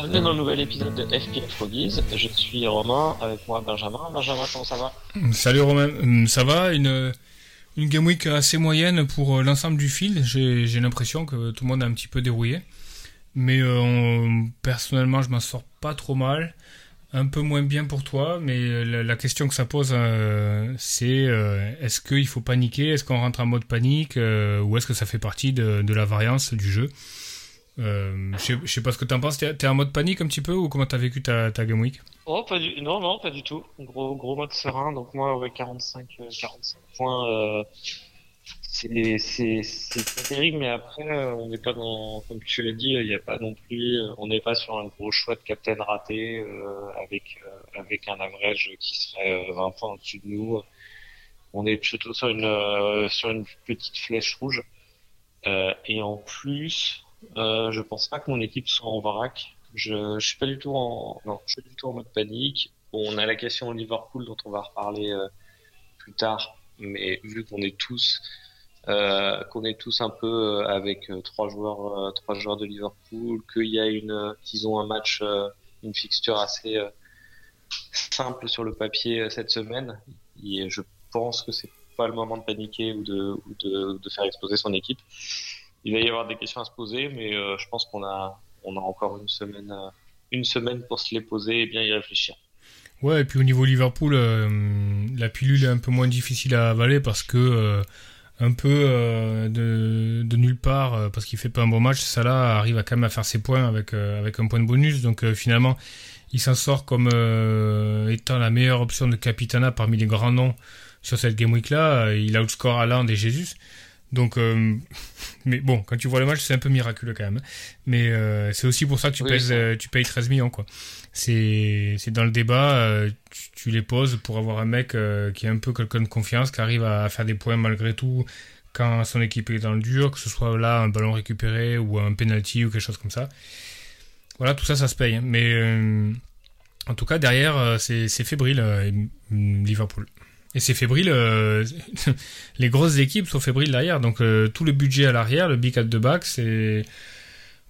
Bienvenue dans le nouvel épisode de FPL Froggies. Je suis Romain, avec moi Benjamin. Benjamin, comment ça va Salut Romain, Hum, ça va une, une game week assez moyenne pour euh, l'ensemble du field. J'ai l'impression que tout le monde a un petit peu dérouillé. Mais euh, on- personnellement, je m'en sors pas trop mal. Un peu moins bien pour toi, mais euh, la, question que ça pose, c'est est-ce qu'il faut paniquer? Est-ce qu'on rentre en mode panique? Ou est-ce que ça fait partie de, de la variance du jeu? Euh, Je sais- pas ce que t'en penses. T'es en mode panique un petit peu ou comment t'as vécu ta, ta game week? Oh, pas du... non, non, pas du tout. Gros, gros mode serein. Donc moi, ouais, 45, euh, 45 points. euh, c'est, c'est, terrible, mais après, euh, on n'est pas dans, comme tu l'as dit, il n'y a pas non plus, euh, on n'est pas sur un gros choix de captain raté euh, avec euh, avec un average qui serait euh, 20 points au-dessus de nous. On est plutôt sur une euh, sur une petite flèche rouge. Euh, et en plus, euh, je pense pas que mon équipe soit en vrac. Je, je suis pas du tout en, non, je suis du tout en mode panique. On a la question Liverpool dont on va reparler euh, plus tard, mais vu qu'on est tous, euh, qu'on est tous un peu avec trois joueurs, trois joueurs de Liverpool, qu'il y a une, qu'ils ont un match, une fixture assez simple sur le papier cette semaine, je pense que c'est pas le moment de paniquer ou de, de faire exploser son équipe. Il va y avoir des questions à se poser, mais euh, je pense qu'on a, on a encore une semaine, euh, une semaine pour se les poser et bien y réfléchir. Ouais, et puis au niveau Liverpool, euh, la pilule est un peu moins difficile à avaler parce que un peu de, nulle part, parce qu'il fait pas un bon match, Salah arrive à quand même à faire ses points avec un point de bonus. Donc finalement, il s'en sort comme étant la meilleure option de capitana parmi les grands noms sur cette game week là. Il outscore Haaland et Jesus. Donc, euh, mais bon, quand tu vois le match, c'est un peu miraculeux quand même. Mais euh, c'est aussi pour ça que tu, Oui, pèses, euh, tu payes 13 millions, quoi. C'est dans le débat, tu, tu les poses pour avoir un mec qui est un peu quelqu'un de confiance, qui arrive à, faire des points malgré tout quand son équipe est dans le dur, que ce soit là un ballon récupéré ou un penalty ou quelque chose comme ça. Voilà, tout ça, ça se paye. hein. Mais en tout cas, derrière, c'est fébrile, euh, Liverpool. Et c'est fébrile, euh, les grosses équipes sont fébriles derrière. Donc euh, tout le budget à l'arrière, le big at the back, c'est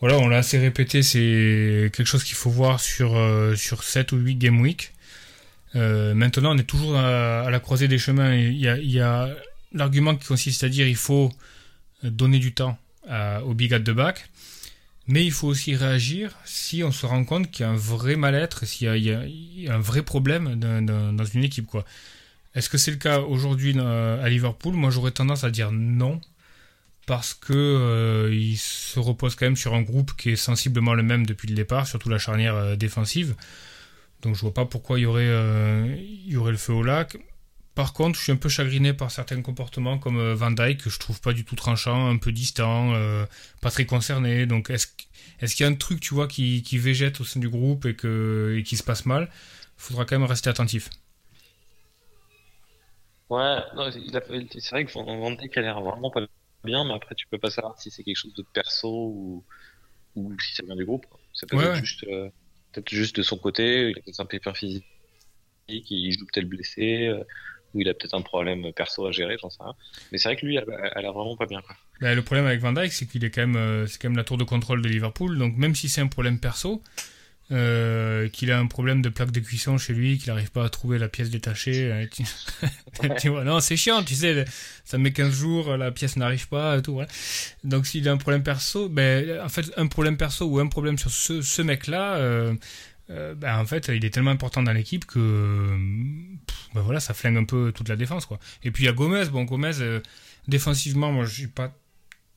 voilà, on l'a assez répété, c'est quelque chose qu'il faut voir sur euh, sur 7 ou 8 game week. Maintenant, on est toujours à, la croisée des chemins. Il y a, l'argument qui consiste à dire il faut donner du temps au big at the back, mais il faut aussi réagir si on se rend compte qu'il y a un vrai mal-être, s'il y a, un vrai problème dans, dans- dans une équipe, quoi. Est-ce que c'est le cas aujourd'hui euh, à Liverpool? Moi, j'aurais tendance à dire non, parce que euh, il se repose quand même sur un groupe qui est sensiblement le même depuis le départ, surtout la charnière euh, défensive. Donc, je vois pas pourquoi il y aurait, il le feu au lac. Par contre, je suis un peu chagriné par certains comportements comme Van Dyke que je trouve pas du tout tranchant, un peu distant, pas très concerné. Donc, est-ce qu- est-ce qu'il y a un truc, tu vois, qui, végète au sein du groupe et qui se passe mal? Faudra quand même rester attentif. Ouais, c'est vrai que Van Van Dijk a l'air vraiment pas bien, mais après tu peux pas savoir si c'est quelque chose de perso ou, ou si ça vient du groupe. Ça peut Ouais, être ouais. juste, euh, peut-être juste de son côté, il a peut-être un pépin physique, il joue peut-être blessé, euh, ou il a peut-être un problème perso à gérer, j'en sais rien. Mais c'est vrai que lui, elle, a l'air vraiment pas bien, quoi. Ben, le problème avec Van Dijk, c'est qu'il est quand même, euh, c'est quand même la tour de contrôle de Liverpool. Donc même si c'est un problème perso, euh, qu'il a un problème de plaque de cuisson chez lui, qu'il n'arrive pas à trouver la pièce détachée, euh, tu... tu vois, non, c'est chiant, tu sais, ça met 15 jours, la pièce n'arrive pas, et tout, voilà. Donc s'il a un problème perso, ben, en fait, un problème perso ou un problème sur ce, ce mec-là, euh, euh, ben, en fait, il est tellement important dans l'équipe que, pff, ben voilà, ça flingue un peu toute la défense, quoi. Et puis il y a Gomez, bon, Gomez, euh, défensivement, moi, j'ai pas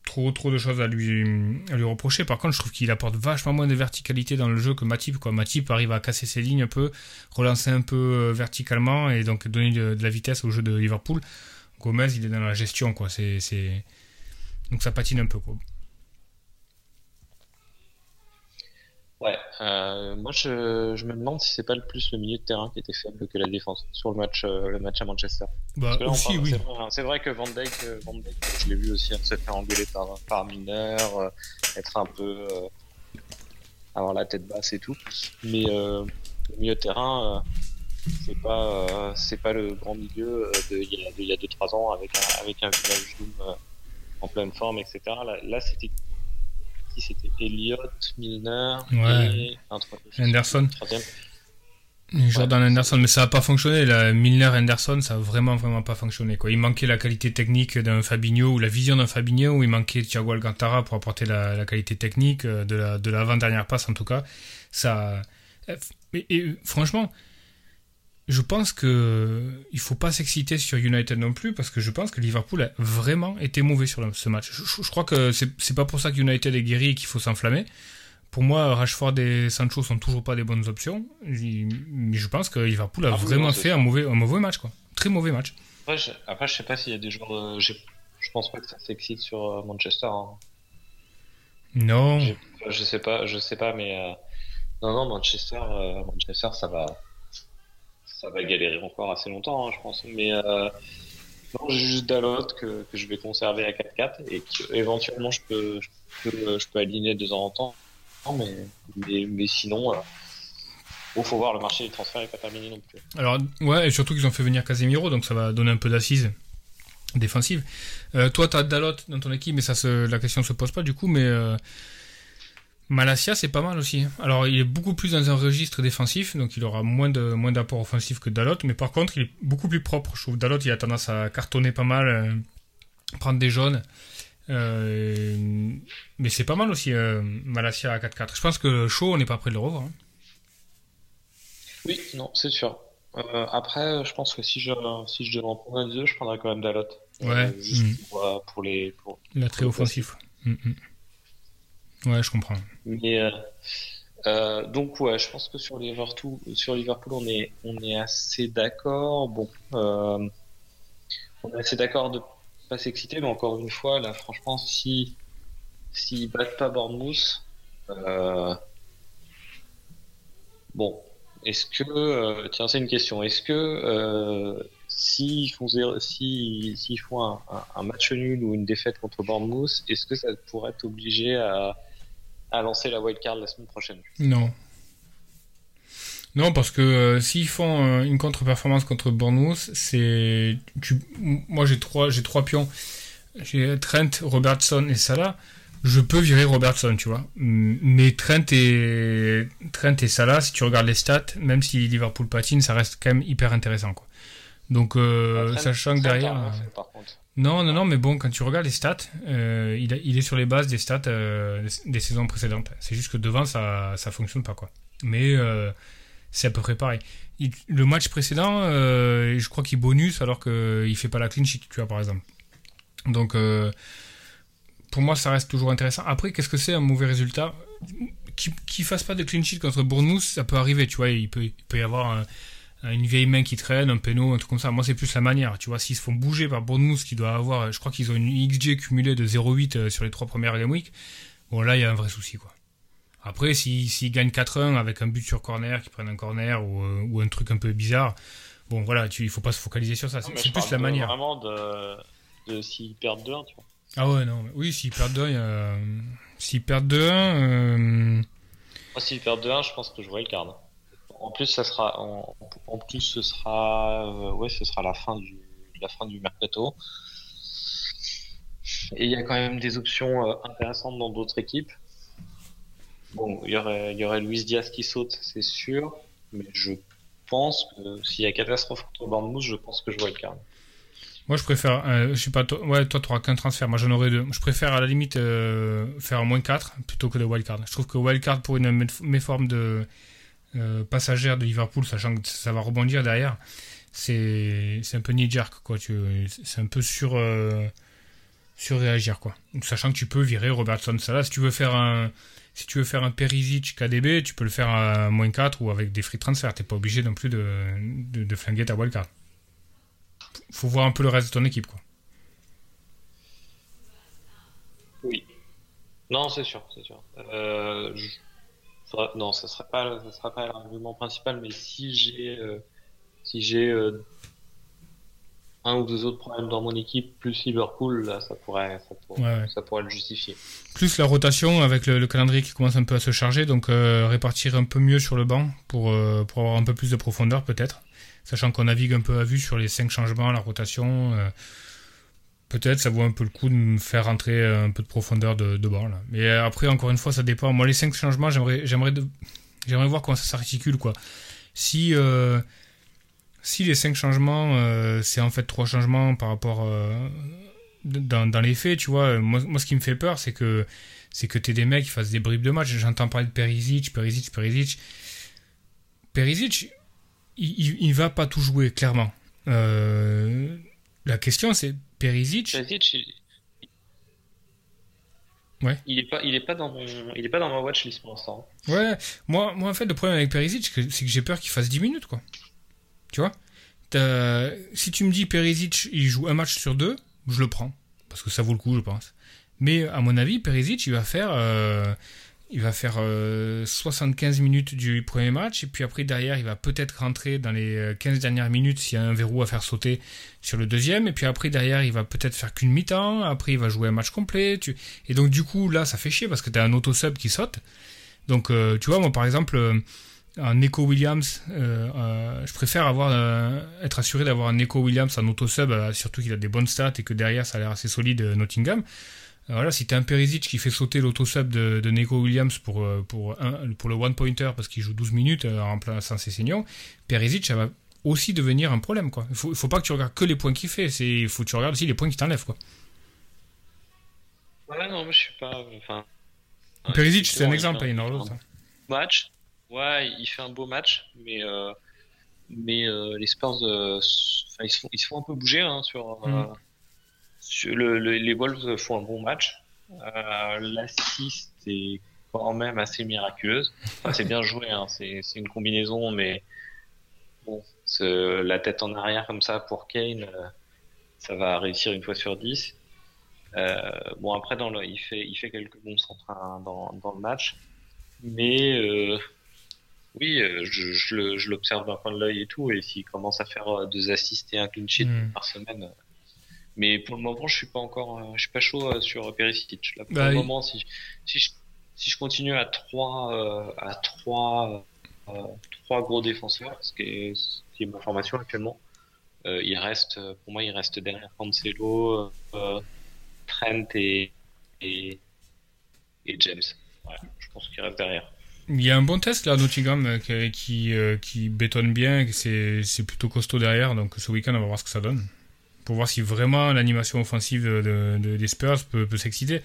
trop trop de choses à lui à lui reprocher. Par contre, je trouve qu'il apporte vachement moins de verticalité dans le jeu que Matip. Quoi. Matip arrive à casser ses lignes un peu, relancer un peu euh, verticalement et donc donner de, la vitesse au jeu de Liverpool. Gomez, il est dans la gestion, quoi. C'est c'est donc ça patine un peu, quoi. Ouais, euh, moi je, je, me demande si c'est pas le plus le milieu de terrain qui était faible que la défense sur le match, euh, le match à Manchester. Bah, aussi, oui. Hein, c'est vrai, vrai, que Van Dijk, euh, Van Dijk je l'ai vu aussi hein, se faire engueuler par, par Miner, euh, être un peu. Euh, avoir la tête basse et tout. Mais le milieu de terrain, c'est pas, c'est pas le grand milieu d'il de, y a 2-3 ans avec un, avec un village Doom en pleine forme, etc. Là, là c'était c'était Elliott, Milner et Anderson. Jordan Anderson, mais ça n'a pas fonctionné. La Milner Anderson, ça a vraiment, vraiment pas fonctionné. Quoi. Il manquait la qualité technique d'un Fabinho ou la vision d'un Fabinho, ou il manquait Thiago Alcantara pour apporter la, qualité technique euh, de la de l'avant-dernière passe en tout cas. Ça, et franchement, je pense que il faut pas s'exciter sur United non plus parce que je pense que Liverpool a vraiment été mauvais sur ce match. Je, crois que c'est pas pour ça que United est guéri et qu'il faut s'enflammer. Pour moi, Rashford et Sancho sont toujours pas des bonnes options. Mais je pense que Liverpool a ah vraiment fait un mauvais, un mauvais match, quoi. Très mauvais match. Après, je, après, je sais pas s'il y a des joueurs. je, pense pas que ça s'excite sur euh, Manchester. Hein. Non. Je, sais pas, je sais pas, mais euh, non, non, Manchester, euh, Manchester, ça va ça va galérer encore assez longtemps, hein, je pense. Mais euh, non, juste Dalot que, que, je vais conserver à 4-4 et qu'éventuellement je peux, je, peux, aligner de temps en temps. Mais, mais, mais sinon, il euh, faut voir, le marché des transferts n'est pas terminé non plus. Alors, ouais, et surtout qu'ils ont fait venir Casemiro, donc ça va donner un peu d'assises défensives. Euh, toi, tu as Dalot dans ton équipe, mais ça se, la question se pose pas du coup, mais. Euh, Malasia, c'est pas mal aussi. Alors, il est beaucoup plus dans un registre défensif, donc il aura moins de moins d'apport offensif que Dalot, mais par contre, il est beaucoup plus propre. Je trouve Dalot, il a tendance à cartonner pas mal, euh, prendre des jaunes. Euh, mais c'est pas mal aussi, euh, Malasia à 4-4. Je pense que Shaw, on n'est pas prêt de le revoir. Hein. Oui, non, c'est sûr. après, je pense que si je, si je devais en prendre un des deux, je prendrais quand même Dalot. Ouais. juste mm. pour, les. Pour, très offensif. Ouais, je comprends. Mais euh, euh, donc ouais, je pense que sur Liverpool, sur Liverpool, on est on est assez d'accord. Bon, euh, on est assez d'accord de pas s'exciter, mais encore une fois, là, franchement, si s'ils battent pas Bournemouth, bon, est-ce que tiens, c'est une question. Est-ce que s'ils font si font un, match nul ou une défaite contre Bournemouth, est-ce que ça pourrait être obligé à à lancer la wildcard la semaine prochaine. Non. Non, parce que euh, s'ils font euh, une contre-performance contre Bournemouth, c'est. Moi, j'ai trois, j'ai trois pions. J'ai Trent, Robertson et Salah. Je peux virer Robertson, tu vois. Mais Trent et Trent et Salah, si tu regardes les stats, même si Liverpool patine, ça reste quand même hyper intéressant, quoi. Donc, euh, sachant que derrière. Non, non, non, mais bon, quand tu regardes les stats, euh, il, il, est sur les bases des stats euh, des saisons précédentes. C'est juste que devant, ça, ça fonctionne pas, quoi. Mais euh, c'est à peu près pareil. le match précédent, je crois qu'il bonus alors qu'il fait pas la clean sheet, tu vois, par exemple. Donc, pour moi, ça reste toujours intéressant. Après, qu'est-ce que c'est un mauvais résultat? Qu'il ne fasse pas de clean sheet contre Bournemouth, ça peut arriver, tu vois. Il peut, il peut y avoir un une vieille main qui traîne, un péno, un truc comme ça. Moi, c'est plus la manière. Tu vois, s'ils se font bouger par Bournemouth, qui doit avoir, je crois qu'ils ont une XG cumulée de 0,8 euh, sur les trois premières game week. Bon, là, il y a un vrai souci, quoi. Après, s'ils si, gagnent 4-1 avec un but sur corner, qu'ils prennent un corner ou, euh, ou, un truc un peu bizarre, bon, voilà, tu, il faut pas se focaliser sur ça. C'est plus la manière. vraiment de, de s'ils perdent 2-1, tu vois. Ah ouais, non. Oui, s'ils perdent 2-1, euh, s'ils perdent 2-1. Euh... Moi, s'ils perdent 2-1, je pense que je vois le card en plus, ça sera, en, plus, ce sera, euh, ce sera la fin du, la fin du mercato. Et il y a quand même des options euh, intéressantes dans d'autres équipes. Bon, il y aurait, il Luis Diaz qui saute, c'est sûr, mais je pense que s'il y a catastrophe contre Bournemouth, je pense que je vois le card. Moi, je préfère, euh, je pas, toi, ouais, toi, tu qu'un transfert. Moi, j'en aurais deux. Je préfère à la limite faire moins 4 plutôt que de wildcard. Je trouve que wildcard pour une méforme de euh, passagère de Liverpool, sachant que ça va rebondir derrière, c'est un peu knee-jerk, quoi. C'est un peu sur, euh, surréagir, quoi. Sachant que tu peux virer Robertson Salah. Si tu veux faire un, si tu veux faire un Perisic KDB, tu peux le faire à moins 4 ou avec des free transfert. T'es pas obligé non plus de, de, de flinguer ta wildcard. Faut voir un peu le reste de ton équipe, quoi. Oui. Non, c'est sûr, c'est sûr. Euh, non, ça serait pas, ça sera pas l'argument principal, mais si j'ai, euh, si j'ai euh, un ou deux autres problèmes dans mon équipe, plus Liverpool, là, ça pourrait, ça pourrait, Ça pourrait le justifier. Plus la rotation avec le, calendrier qui commence un peu à se charger, donc euh, répartir un peu mieux sur le banc pour, pour avoir un peu plus de profondeur peut-être, sachant qu'on navigue un peu à vue sur les cinq changements, la rotation peut-être ça vaut un peu le coup de me faire rentrer un peu de profondeur de, de bord là. Mais après encore une fois ça dépend. Moi les cinq changements j'aimerais j'aimerais j'aimerais voir comment ça s'articule quoi. Si euh, si les cinq changements euh, c'est en fait trois changements par rapport euh, dans, dans, les faits tu vois moi, moi ce qui me fait peur c'est que c'est que t'es des mecs qui fassent des bribes de match. J'entends parler de Perisic, Perisic, Perisic. Perisic, il, il, il va pas tout jouer clairement. la question c'est Perisic. il... Ouais. Il est pas, il est pas dans mon, il est pas dans ma watchlist pour l'instant. Ouais, moi, moi en fait le problème avec Perisic, c'est que j'ai peur qu'il fasse 10 minutes quoi. Tu vois? Si tu me dis Perisic, il joue un match sur deux, je le prends parce que ça vaut le coup, je pense. Mais à mon avis, Perisic, il va faire, euh, il va faire 75 euh, minutes du premier match, et puis après derrière, il va peut-être rentrer dans les 15 euh, dernières minutes s'il y a un verrou à faire sauter sur le deuxième, et puis après derrière, il va peut-être faire qu'une mi-temps, après il va jouer un match complet, et donc du coup là, ça fait chier parce que tu as un auto-sub qui saute. Donc euh, tu vois, moi par exemple, un Nico Williams, je préfère avoir être assuré d'avoir un Nico Williams en auto-sub, surtout qu'il a des bonnes stats et que derrière ça a l'air assez solide Nottingham voilà, si t'as un Perisic qui fait sauter l'autosub de, de Neko Williams pour, euh, pour, pour le one-pointer parce qu'il joue 12 minutes euh, en plein sans Cessignon, Perisic, ça va aussi devenir un problème. Quoi. Il faut, faut pas que tu regardes que les points qu'il fait, il faut que tu regardes aussi les points qu'il t'enlève. Quoi. Ouais, non, moi je suis pas. Enfin, Perisic, c'est un exemple, il un Match, ouais, il fait un beau match, mais, euh, mais les Spurs, ils, se font, ils se font un peu bouger hein, sur. Mm les Wolves font un bon match. Euh, L'assist est quand même assez miraculeuse. c'est bien joué, hein. c'est une combinaison, mais bon, la tête en arrière comme ça pour Kane, euh, ça va réussir une fois sur 10. Euh, bon, après, dans le, il, fait, il fait quelques bons centres hein, dans, dans, le match. Mais euh, oui, je, je l'observe d'un point de l'œil et tout. Et s'il commence à faire deux assists et un clean sheet hmm. par semaine, mais pour le moment, je suis pas encore, euh, je suis pas chaud euh, sur Perisic. Là, pour bah le moment, si, si, je, si je continue à trois, euh, à trois, trois gros défenseurs, ce qui est, ce qui est ma formation actuellement, il reste, pour moi, il reste derrière Cancelo, Trent et, et, et James. Je pense qu'il reste derrière. Il y a un bon test là, Nottingham, qui, qui, qui bétonne bien, c'est plutôt costaud derrière, donc ce week-end on va voir ce que ça donne pour voir si vraiment l'animation offensive de, des Spurs peut, s'exciter.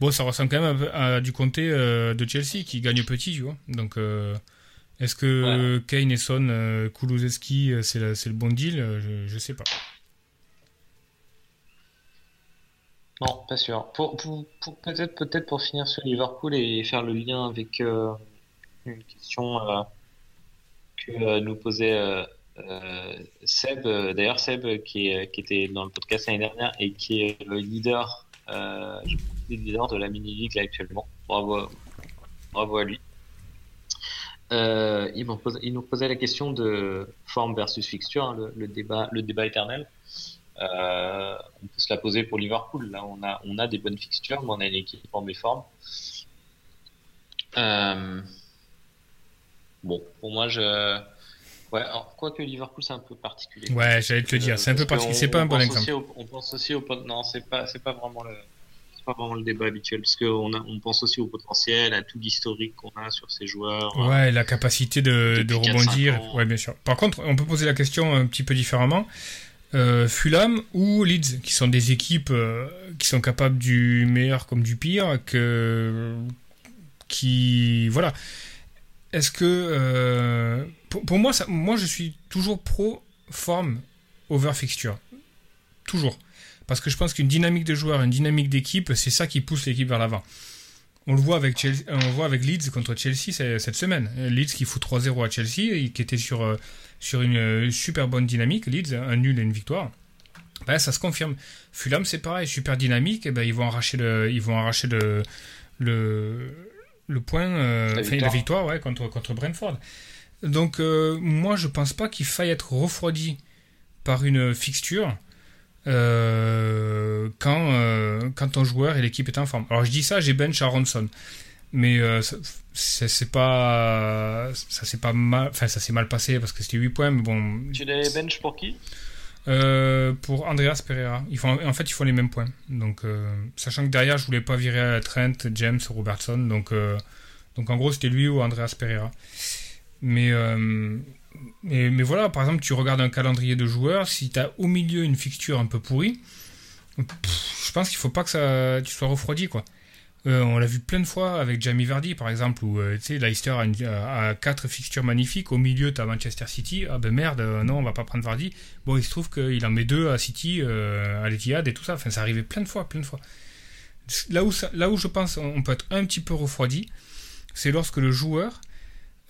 Bon, ça ressemble quand même à, du comté euh, de Chelsea qui gagne petit, tu vois. Donc, euh, est-ce que Kane et Son, euh, Kulusevski, c'est le bon deal? Je, ne sais pas. Non, pas sûr. Pour, peut-être peut-être pour finir sur Liverpool et faire le lien avec une question que nous posait Seb, euh, d'ailleurs Seb qui, qui, était dans le podcast l'année dernière et qui est le leader, euh, leader de la mini league actuellement. Bravo, bravo à lui. Euh, il, nous posait la question de forme versus fixture, hein, le, débat, le débat éternel. Euh, on peut se la poser pour Liverpool. Là, on a, on a des bonnes fixtures, mais on a une équipe en méforme. Euh, bon, pour moi, je, Ouais, alors, quoique Liverpool, c'est un peu particulier. Ouais, j'allais te le dire, c'est un peu particulier, c'est pas un bon exemple. on pense aussi au. Non, c'est pas, pas vraiment le. Pas vraiment le débat habituel parce qu'on on pense aussi au potentiel, à tout l'historique qu'on a sur ces joueurs. Ouais, la capacité de, de rebondir. Ouais, bien sûr. Par contre, on peut poser la question un petit peu différemment. Euh, Fulham ou Leeds, qui sont des équipes euh, qui sont capables du meilleur comme du pire, que qui voilà est-ce que euh, pour, moi, moi, je suis toujours pro forme over fixture, toujours, parce que je pense qu'une dynamique de joueur, une dynamique d'équipe, c'est ça qui pousse l'équipe vers l'avant. On le voit avec avec Leeds contre Chelsea cette semaine. Leeds qui fout 3-0 à Chelsea et qui était sur euh, une euh, super bonne dynamique. Leeds un nul et une victoire. Ben, ça se confirme. Fulham c'est pareil, super dynamique. Et ben ils vont arracher le, ils vont arracher le le point, euh, La victoire. la victoire ouais, contre, contre Brentford. Donc, euh, moi, je pense pas qu'il faille être refroidi par une fixture euh, quand, quand ton joueur et l'équipe est en forme. Alors, je dis ça, j'ai bench Aronson. Mais ça- c'est pas. Ça s'est pas mal. Enfin, ça s'est mal passé parce que c'était 8 points, mais bon. Tu l'as bench pour qui? Euh, pour Andreas Pereira. En fait, ils font les mêmes points. Donc, euh, sachant que derrière, je voulais pas virer Trent, James, Robertson. Donc, euh, donc en gros, c'était lui ou Andreas Pereira. Mais, mais, mais voilà, par exemple, tu regardes un calendrier de joueurs. Si tu as au milieu une fixture un peu pourrie, je pense qu'il faut pas que ça, tu sois refroidi, quoi. Euh, on l'a vu plein de fois avec Jamie Vardy, par exemple, où euh, Leicester a, quatre fixtures magnifiques. Au milieu, tu as Manchester City. Ah ben merde, euh, non, on va pas prendre Vardy. Bon, il se trouve qu'il en met deux à City, euh, à l'Etihad et tout ça. Enfin, ça arrivait plein de fois, plein de fois. Là où, là où je pense on peut être un petit peu refroidi, c'est lorsque le joueur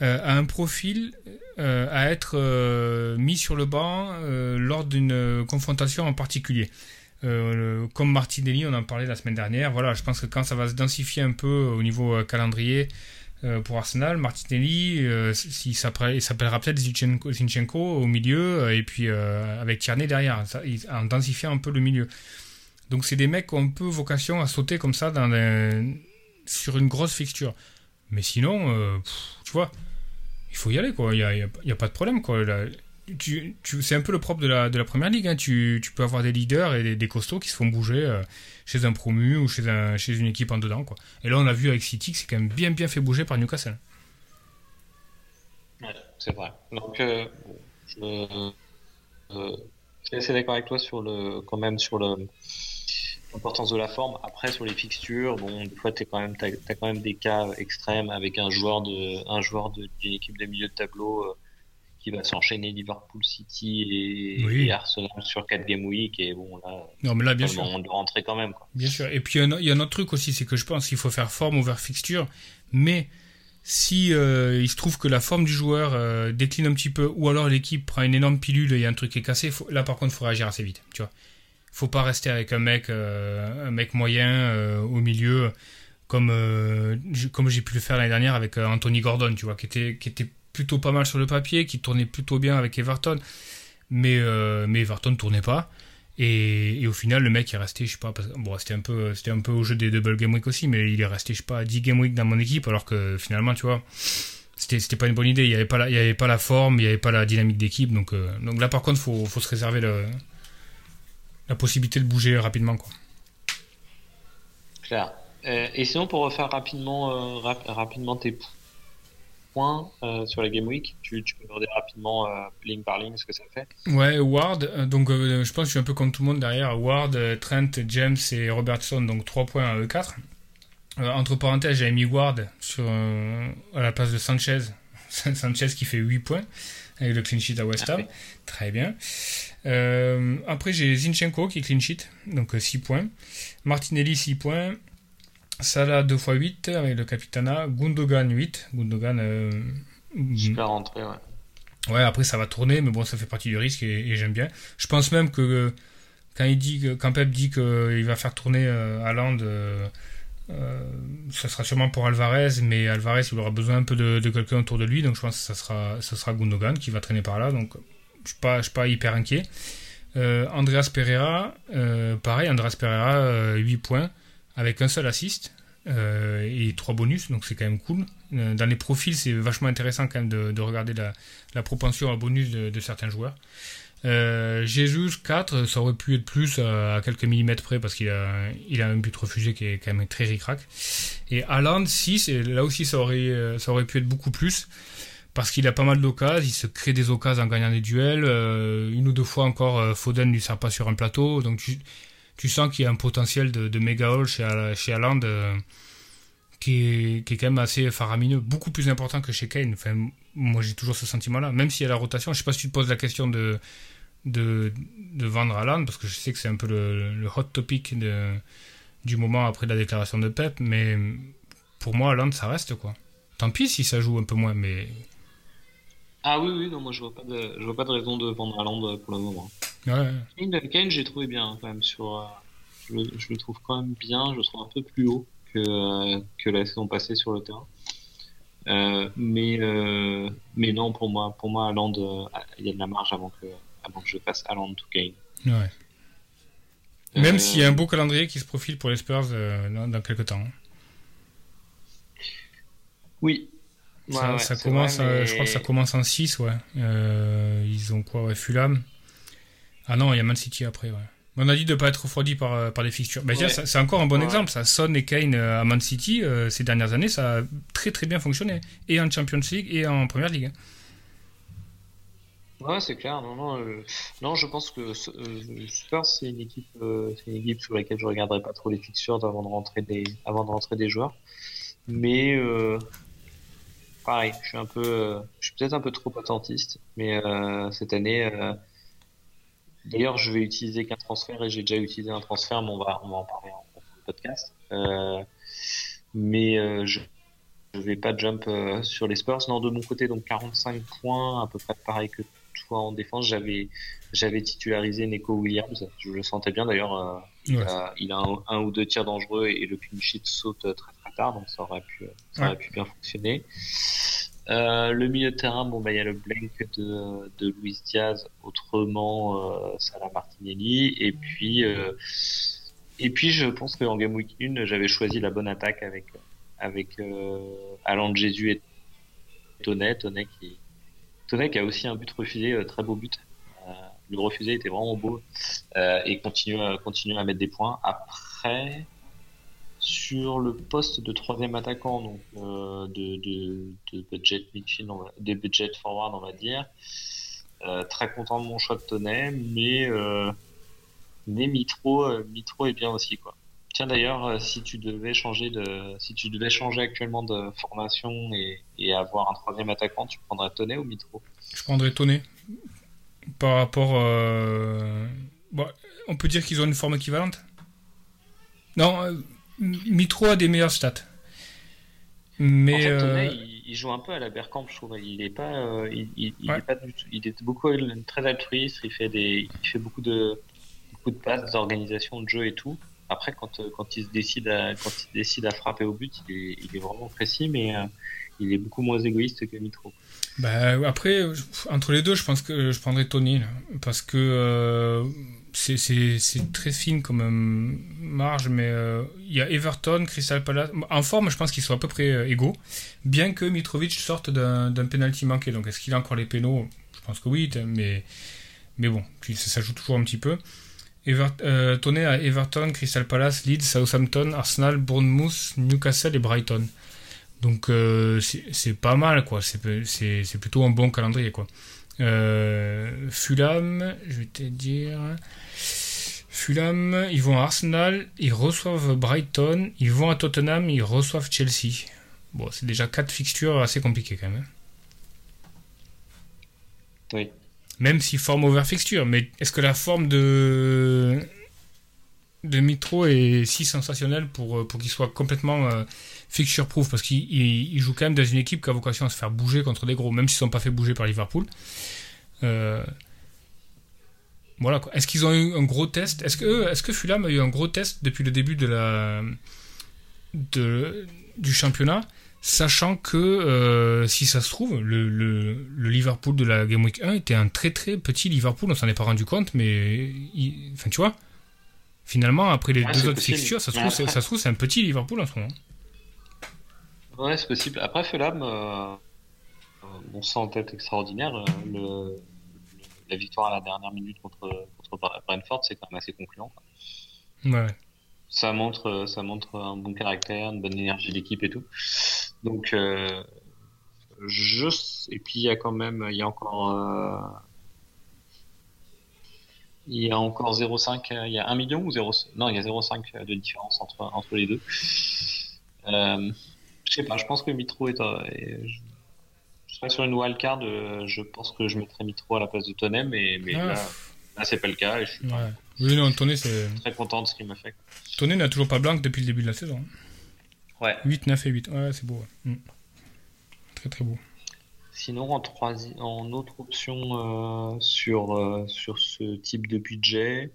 a un profil à être mis sur le banc lors d'une confrontation en particulier. Euh, comme Martinelli, on en parlait la semaine dernière. Voilà, je pense que quand ça va se densifier un peu au niveau euh, calendrier euh, pour Arsenal, Martinelli, euh, il s'appellera peut-être Zinchenko, au milieu et puis avec Tierney derrière, ça, en densifiant un peu le milieu. Donc c'est des mecs qui ont un peu vocation à sauter comme ça sur une grosse fixture. Mais sinon, tu vois, il faut y aller, quoi. Il n'y a, pas de problème, quoi. Tu, tu- c'est un peu le propre de la, de la première ligue. hein. Tu, tu peux avoir des leaders et des, costauds qui se font bouger euh, chez un promu ou chez, un, chez une équipe en dedans, quoi. Et là, on a vu avec City que c'est quand même bien, bien fait bouger par Newcastle. C'est vrai. Donc, euh, euh, je suis assez d'accord avec toi sur le, quand même sur l'importance de la forme. Après, sur les fixtures, bon, des fois, même, t'as, t'as quand même des cas extrêmes avec un joueur de, un joueur d'une équipe de milieu de tableau qui va s'enchaîner Liverpool City et, Oui. et Arsenal sur 4 game week. Et bon, là, Non, mais là, bien sûr. moment de rentrer quand même, quoi. Bien sûr. Et puis, il y a un- il y a un autre truc aussi, c'est que je pense qu'il faut faire forme over fixture. Mais si euh, il se trouve que la forme du joueur euh, décline un petit peu, ou alors l'équipe prend une énorme pilule et il y a un truc qui est cassé, faut- là, par contre, il faut réagir assez vite. Tu vois. faut pas rester avec un mec, euh, un mec moyen au milieu, comme, comme j'ai pu le faire l'année dernière avec Anthony Gordon, tu vois, qui était, qui était plutôt pas mal sur le papier, qui tournait plutôt bien avec Everton. Mais, euh, mais Everton ne tournait pas. Et, au final, le mec est resté, je sais pas, bon, c'était un peu, c'était un peu au jeu des double game week aussi, mais il est resté, je sais pas, 10 game week dans mon équipe, alors que finalement, tu vois, c'était, c'était pas une bonne idée. Il y avait pas la, y avait pas la forme, il y avait pas la dynamique d'équipe, donc, euh, donc là, par contre, faut, faut se réserver le, la possibilité de bouger rapidement, quoi. Claire. Euh, et sinon, pour refaire rapidement, euh, rap- rapidement tes points euh, sur la Game Week, tu, tu peux regarder rapidement euh, ligne par ligne ce que ça fait. Ouais, Ward, euh, donc euh, je pense que je suis un peu comme tout le monde derrière. Ward, Trent, James et Robertson, donc 3 points à eux 4. Euh, entre parenthèses, j'avais mis Ward sur, à la place de Sanchez. Sanchez qui fait 8 points avec le clean sheet à West Ham. Ah oui. Très bien. Euh, après, j'ai Zinchenko qui est clean sheet, donc 6 points. Martinelli 6 points. Salah 2 x 8 avec le Capitana. Gundogan 8. Gundogan. euh, Super rentrée, ouais. Ouais, après ça va tourner, mais bon, ça fait partie du risque et, et j'aime bien. Je pense même que euh, quand il dit que, quand Pep dit qu'il va faire tourner euh, Haaland, euh, euh, ça sera sûrement pour Alvarez, mais Alvarez il aura besoin un peu de, de quelqu'un autour de lui, donc je pense que ça sera, ça sera Gundogan qui va traîner par là, donc je suis pas, je suis pas hyper inquiet. Euh, Andreas Pereira, euh, pareil, Andreas Pereira, euh, 8 points avec un seul assist euh, et 3 bonus, donc c'est quand même cool. Euh, dans les profils, c'est vachement intéressant quand même de, de regarder la, propension à bonus de, certains joueurs. Euh, Jesus 4, ça aurait pu être plus à quelques millimètres près parce qu'il a, il a un but refusé qui est quand même très ricrac. Et Haaland 6, et là aussi ça aurait, pu être beaucoup plus parce qu'il a pas mal d'occasions, il se crée des occasions en gagnant des duels. une ou deux fois encore, Foden ne lui sert pas sur un plateau. Donc tu sens qu'il y a un potentiel de, méga haul chez, chez euh, qui, est, quand même assez faramineux, beaucoup plus important que chez Kane. Enfin, moi j'ai toujours ce sentiment-là, même s'il y a la rotation. Je sais pas si tu te poses la question de, vendre Haaland, parce que je sais que c'est un peu le, hot topic du moment après la déclaration de Pep, mais pour moi Haaland ça reste quoi. Tant pis si ça joue un peu moins, mais Ah oui, oui, non, moi je vois pas de, je vois pas de raison de vendre Haaland euh, pour le moment. Ouais, Kane, j'ai trouvé bien quand même sur. euh, je, le- je le trouve quand même bien, je le trouve un peu plus haut que, que, que la saison passée sur le terrain. mais, mais non, pour moi, pour moi il y a de la marge avant que, avant que je fasse Haaland to Kane. Ouais. Même s'il y a un beau calendrier qui se profile pour les Spurs dans, dans, quelques temps. Hein. Oui, ça, commence, je crois que ça commence en 6, ouais. Euh, ils ont quoi, ouais, Fulham. Ah non, il y a Man City après, ouais. On a dit de ne pas être refroidi par, euh, par des fixtures. Ben, c'est encore un bon exemple, ça. Son et Kane euh, à Man City, ces dernières années, ça a très très bien fonctionné. Et en Champions League et en Première League. Ouais, c'est clair. Non, non, non, je pense que Spurs, c'est une équipe, une équipe sur laquelle je regarderai pas trop les fixtures avant de rentrer des, avant de rentrer des joueurs. Mais pareil, je suis un peu, euh, je suis peut-être un peu trop attentiste, mais euh, cette année, euh, d'ailleurs, je vais utiliser qu'un transfert et j'ai déjà utilisé un transfert, mais on va, on va en parler en, podcast. mais je ne vais pas jump sur les Spurs. Non, de mon côté, donc 45 points, à peu près pareil que toi en défense. J'avais, j'avais titularisé Neko Williams. Je le sentais bien d'ailleurs. il, a, un, ou deux tirs dangereux et, le clean sheet saute très très tard, donc ça aurait pu, ça aurait pu bien fonctionner. Euh, le milieu de terrain, bon, bah, il y a le blank de, de Luis Diaz, autrement euh, Salah Martinelli, et puis, euh, et puis je pense qu'en Game Week 1, j'avais choisi la bonne attaque avec, avec euh, Alan Jésus et Tonnet. Tonnet qui, Tonnet qui a aussi un but refusé, euh, très beau but. le refusé était vraiment beau et continue, continue à mettre des points. Après, sur le poste de troisième attaquant, donc euh, de, de, budget midfield, des budget forward, on va dire. Euh, très content de mon choix de Tonnet, mais, euh, mais Mitro, Mitro est bien aussi, quoi. Tiens d'ailleurs, si tu devais changer de, si tu devais changer actuellement de formation et, et avoir un troisième attaquant, tu prendrais Tonnet ou Mitro? Je prendrais Tonnet. Par rapport, bon, on peut dire qu'ils ont une forme équivalente? Non Mitro a des meilleurs stats. Mais en fait, euh, il, joue un peu à la Bergkamp, je trouve. Il est pas, euh, il, est pas du tout, il est beaucoup très altruiste. Il fait des, il fait beaucoup de, beaucoup de passes, d'organisation de jeu et tout. Après, quand, euh, quand il se décide à, quand il décide à frapper au but, il est, il est vraiment précis, mais il est beaucoup moins égoïste que Mitro. Bah, après, entre les deux, je pense que je prendrais Tony, parce que c'est très fine comme euh, marge, mais euh, il y a Everton, Crystal Palace. En forme, je pense qu'ils sont à peu près euh, égaux, bien que Mitrovic sorte d'un penalty manqué. Donc est-ce qu'il a encore les pénaux? Je pense que oui, mais, mais bon, ça, joue toujours un petit peu. Ever, à Everton, Crystal Palace, Leeds, Southampton, Arsenal, Bournemouth, Newcastle et Brighton. Donc c'est pas mal, quoi. C'est plutôt un bon calendrier, quoi. Fulham, je vais te dire. Fulham, ils vont à Arsenal, ils reçoivent Brighton, ils vont à Tottenham, ils reçoivent Chelsea. Bon, c'est déjà quatre fixtures assez compliquées quand même. Hein. Oui. Même si forme over fixture, mais est-ce que la forme de de Mitro est si sensationnelle pour, pour qu'il soit complètement euh, fixture proof parce qu'il joue quand même dans une équipe qui a vocation à se faire bouger contre des gros, même s'ils ne sont pas fait bouger par Liverpool. Euh, voilà Est-ce qu'ils ont eu un gros test? Est-ce que, est que Fulham a eu un gros test depuis le début de la, de, du championnat Sachant que, euh, si ça se trouve, le, le, Liverpool de la Game Week 1 était un très très petit Liverpool, on s'en est pas rendu compte, mais enfin tu vois, finalement après les deux autres fixtures, ça se, trouve, ça se trouve c'est un petit Liverpool en ce moment. Ouais, c'est possible. Après Fulham, euh, on sent en tête extraordinaire. Euh, le, la victoire à la dernière minute contre, contre Brentford, c'est quand même assez concluant. Ouais. Ça montre, ça montre un bon caractère, une bonne énergie d'équipe et tout. Donc, euh, je, et puis il y a quand même, il y a encore, euh, il y a encore 0,5, il y a 1 million ou 0, non, il y a 0,5 de différence entre, entre les deux. Euh, je sais pas, je pense que Mitro est, est sur une wildcard, euh, je pense que je mettrais Mitro à la place de Tonem, mais, mais ah. là, c'est pas le cas. Et je suis Oui, non, c'est. Très content de ce qu'il m'a fait. Tonnet n'a toujours pas blanc depuis le début de la saison. Ouais. 8, 9 et 8. Ouais, c'est beau. Mm. Très très beau. Sinon, en, en autre option euh, sur, euh, sur ce type de budget,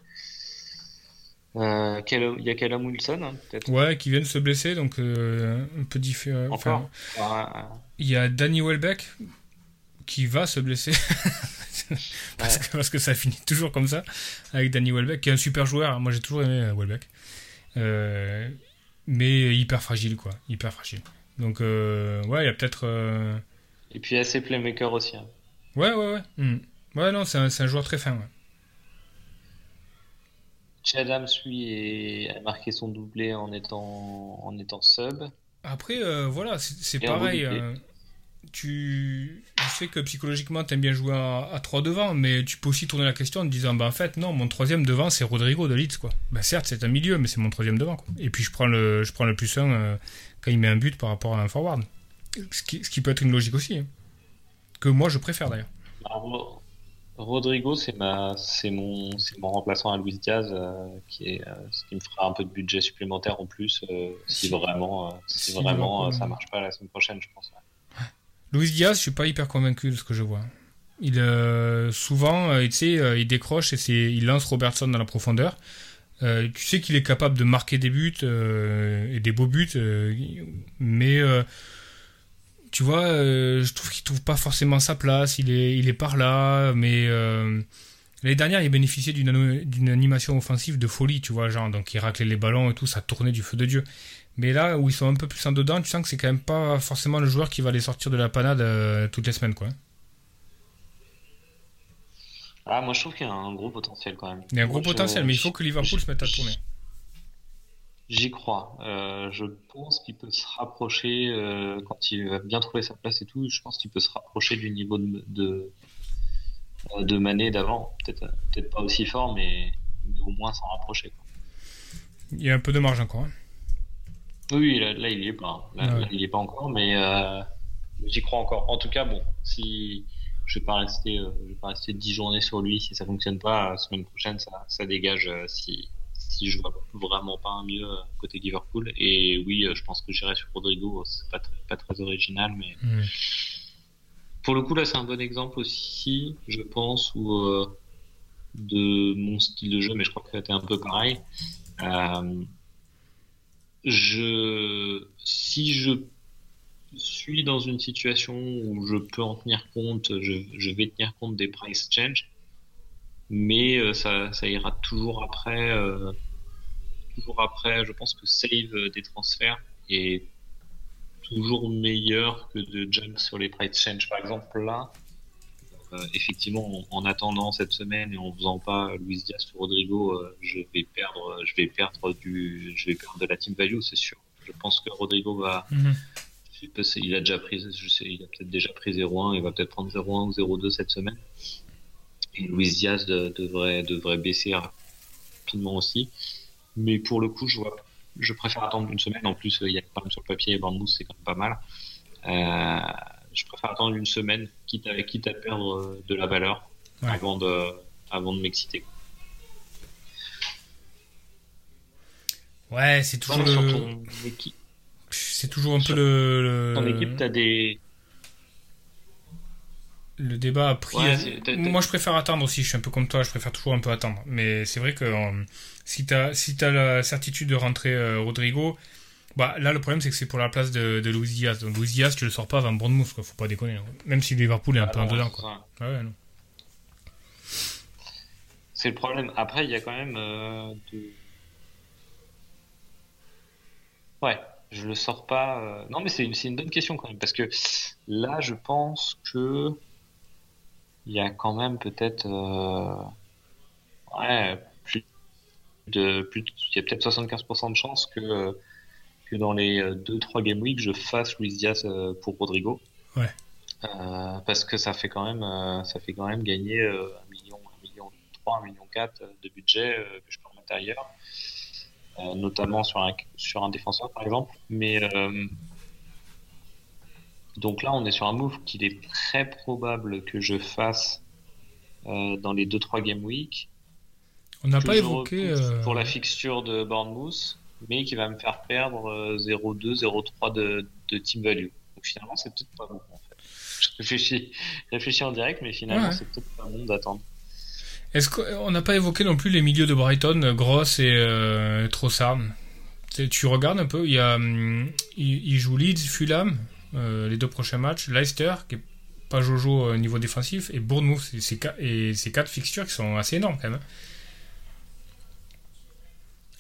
Euh, il y a Callum Wilson, hein, peut-être? Ouais, qui viennent se blesser, donc un peu différent. Enfin, il y a Danny Welbeck qui va se blesser. parce, ouais. que, parce que ça finit toujours comme ça, avec Danny Welbeck, qui est un super joueur. Moi, j'ai toujours aimé Welbeck. Mais hyper fragile, quoi. Hyper fragile. Donc, ouais, il y a peut-être. Euh, Et puis assez playmaker aussi. hein. Ouais, ouais, ouais. Hmm. Ouais, non, c'est un, joueur très fin, ouais. Che Adams, lui, a marqué son doublé en étant, en étant sub. Après, euh, voilà, c'est pareil. euh, tu... Sais que psychologiquement, t'aimes bien jouer à, à 3 devant, mais tu peux aussi tourner la question en te disant, bah en fait, non, mon troisième devant, c'est Rodrigo de Leeds, quoi. Bah certes, c'est un milieu, mais c'est mon troisième devant, quoi. Et puis je prends le, je prends le plus 1 quand il met un but par rapport à un forward. Ce qui, ce qui peut être une logique aussi. hein. Que moi, je préfère d'ailleurs. Alors, Rodrigo, c'est ma, c'est mon, c'est mon remplaçant à Luis Diaz, euh, qui est, euh, ce qui me fera un peu de budget supplémentaire en plus, euh, si, Si- vraiment, euh, si si vraiment euh, ça marche pas la semaine prochaine, je pense. ouais. Luis Diaz, je suis pas hyper convaincu de ce que je vois. Il euh, souvent, euh, tu sais, euh, il décroche et c'est, il lance Robertson dans la profondeur. Euh, tu sais qu'il est capable de marquer des buts euh, et des beaux buts, euh, mais euh, tu vois, euh, je trouve qu'il trouve pas forcément sa place. Il est, il est par là, mais euh, l'année dernière, il bénéficiait d'une, animation offensive de folie, tu vois, genre donc il raclait les ballons et tout, ça tournait du feu de dieu. Mais là où ils sont un peu plus en dedans, tu sens que c'est quand même pas forcément le joueur qui va les sortir de la panade euh, toutes les semaines, quoi. Ah, moi je trouve qu'il y a un gros potentiel quand même. Il y a un gros je- potentiel, mais il faut que Liverpool se mette à tourner. J'y crois. Euh, je pense qu'il peut se rapprocher euh, quand il va bien trouver sa place et tout. Je pense qu'il peut se rapprocher du niveau de de, euh, de Mané d'avant. Peut-être peut-être pas aussi fort, mais, mais au moins s'en rapprocher. quoi. Il y a un peu de marge encore. hein. Oui, là, là, il y est pas. Là, Ouais. là, il y est pas encore, mais euh, j'y crois encore. En tout cas, bon, si je vais pas rester, je vais pas rester 10 journées sur lui, si ça fonctionne pas, la semaine prochaine, ça, ça dégage. si si je vois vraiment pas un mieux euh, côté Liverpool. Et oui, euh, je pense que j'irai sur Rodrigo. C'est pas très, pas très original, mais Hmm. pour le coup, là, c'est un bon exemple aussi, je pense, où, euh, de mon style de jeu, mais je crois que ça a été un peu pareil. Euh, je, si je suis dans une situation où je peux en tenir compte, je, je vais tenir compte des price change, mais euh, ça, ça ira toujours après, euh, toujours après. Je pense que save euh, des transferts est toujours meilleur que de jump sur les price change. Par exemple, là, euh, effectivement, en, en attendant cette semaine et en faisant pas Luis Diaz ou Rodrigo, euh, je vais perdre, je vais perdre du, je vais perdre de la team value, c'est sûr. Je pense que Rodrigo va, Mhm. il a déjà pris, je sais, il a peut-être déjà pris 0-1, il va peut-être prendre 0-1 ou 0-2 cette semaine. Et Luis Diaz de- devrait, devrait baisser rapidement aussi. Mais pour le coup, je vois, je préfère attendre une semaine. En plus, il y a quand même sur le papier, Bournemouth, c'est quand même pas mal. Euh, je préfère attendre une semaine, quitte à, quitte à perdre euh, de la valeur Ouais. avant de, avant de m'exciter. Ouais, c'est toujours le, c'est toujours un peu le, ton équipe, t'as des, le débat a pris. Ouais, Moi, je préfère attendre aussi. Je suis un peu comme toi. Je préfère toujours un peu attendre. Mais c'est vrai que euh, si t'as si t'as la certitude de rentrer euh, Rodrigo, bah là le problème c'est que c'est pour la place de, de Luis Diaz. Donc Luis Diaz, tu le sors pas avant Bournemouth, quoi. Faut pas déconner. hein. Même si Liverpool est un peu en dedans, c'est quoi. Ouais, non. C'est le problème. Après, il y a quand même euh, de... Ouais, je le sors pas. Non, mais c'est une, c'est une bonne question quand même, parce que là, je pense que il y a quand même peut-être, euh, ouais, plus de, plus de- il y a peut-être 75% de chances que euh, que dans les 2-3 game week, je fasse Luis Diaz euh, pour Rodrigo. Ouais. Euh, parce que ça fait quand même, euh, ça fait quand même gagner euh, un million, un million 3, un million 4 de budget euh, que je peux remettre ailleurs, euh, notamment sur un, sur un défenseur par exemple. Mais euh, donc là, on est sur un move qu'il est très probable que je fasse euh, dans les 2-3 game week. On n'a pas évoqué. euh, pour la fixture de Bournemouth, mais qui va me faire perdre euh, 0,2, 0,3 de, de team value. Donc finalement, c'est peut-être pas bon en fait. Je réfléchis, en direct, mais finalement, Ouais. c'est peut-être pas bon d'attendre. Est-ce qu'on n'a pas évoqué non plus les milieux de Brighton, Gross et euh, Trossard Tu regardes un peu, il, y a, hum, il, joue Leeds, Fulham, euh, les deux prochains matchs, Leicester, qui est pas Jojo au niveau défensif, et Bournemouth, et ces quatre fixtures qui sont assez énormes quand même. Hein.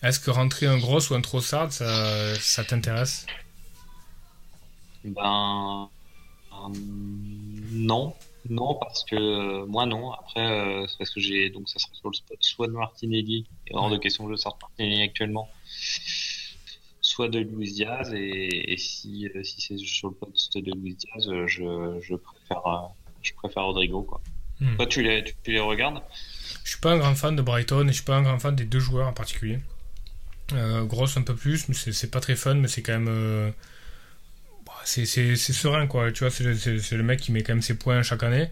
Est-ce que rentrer un Gross ou un Trossard, ça, ça t'intéresse? Ben. non. Non, parce que euh, moi non. Après, euh, c'est parce que j'ai donc ça sera sur le spot soit de Martinelli, et hors de question que je sorte Martinelli actuellement, soit de Luis Diaz. Et, si, euh, si c'est sur le poste de Luis Diaz, je, je préfère je préfère Rodrigo quoi. Hmm. Toi, tu les tu, les regardes? Je suis pas un grand fan de Brighton et je suis pas un grand fan des deux joueurs en particulier. grosse un peu plus, mais c'est pas très fun, mais c'est quand même c'est serein, quoi. Tu vois, c'est le, le, mec qui met quand même ses points chaque année.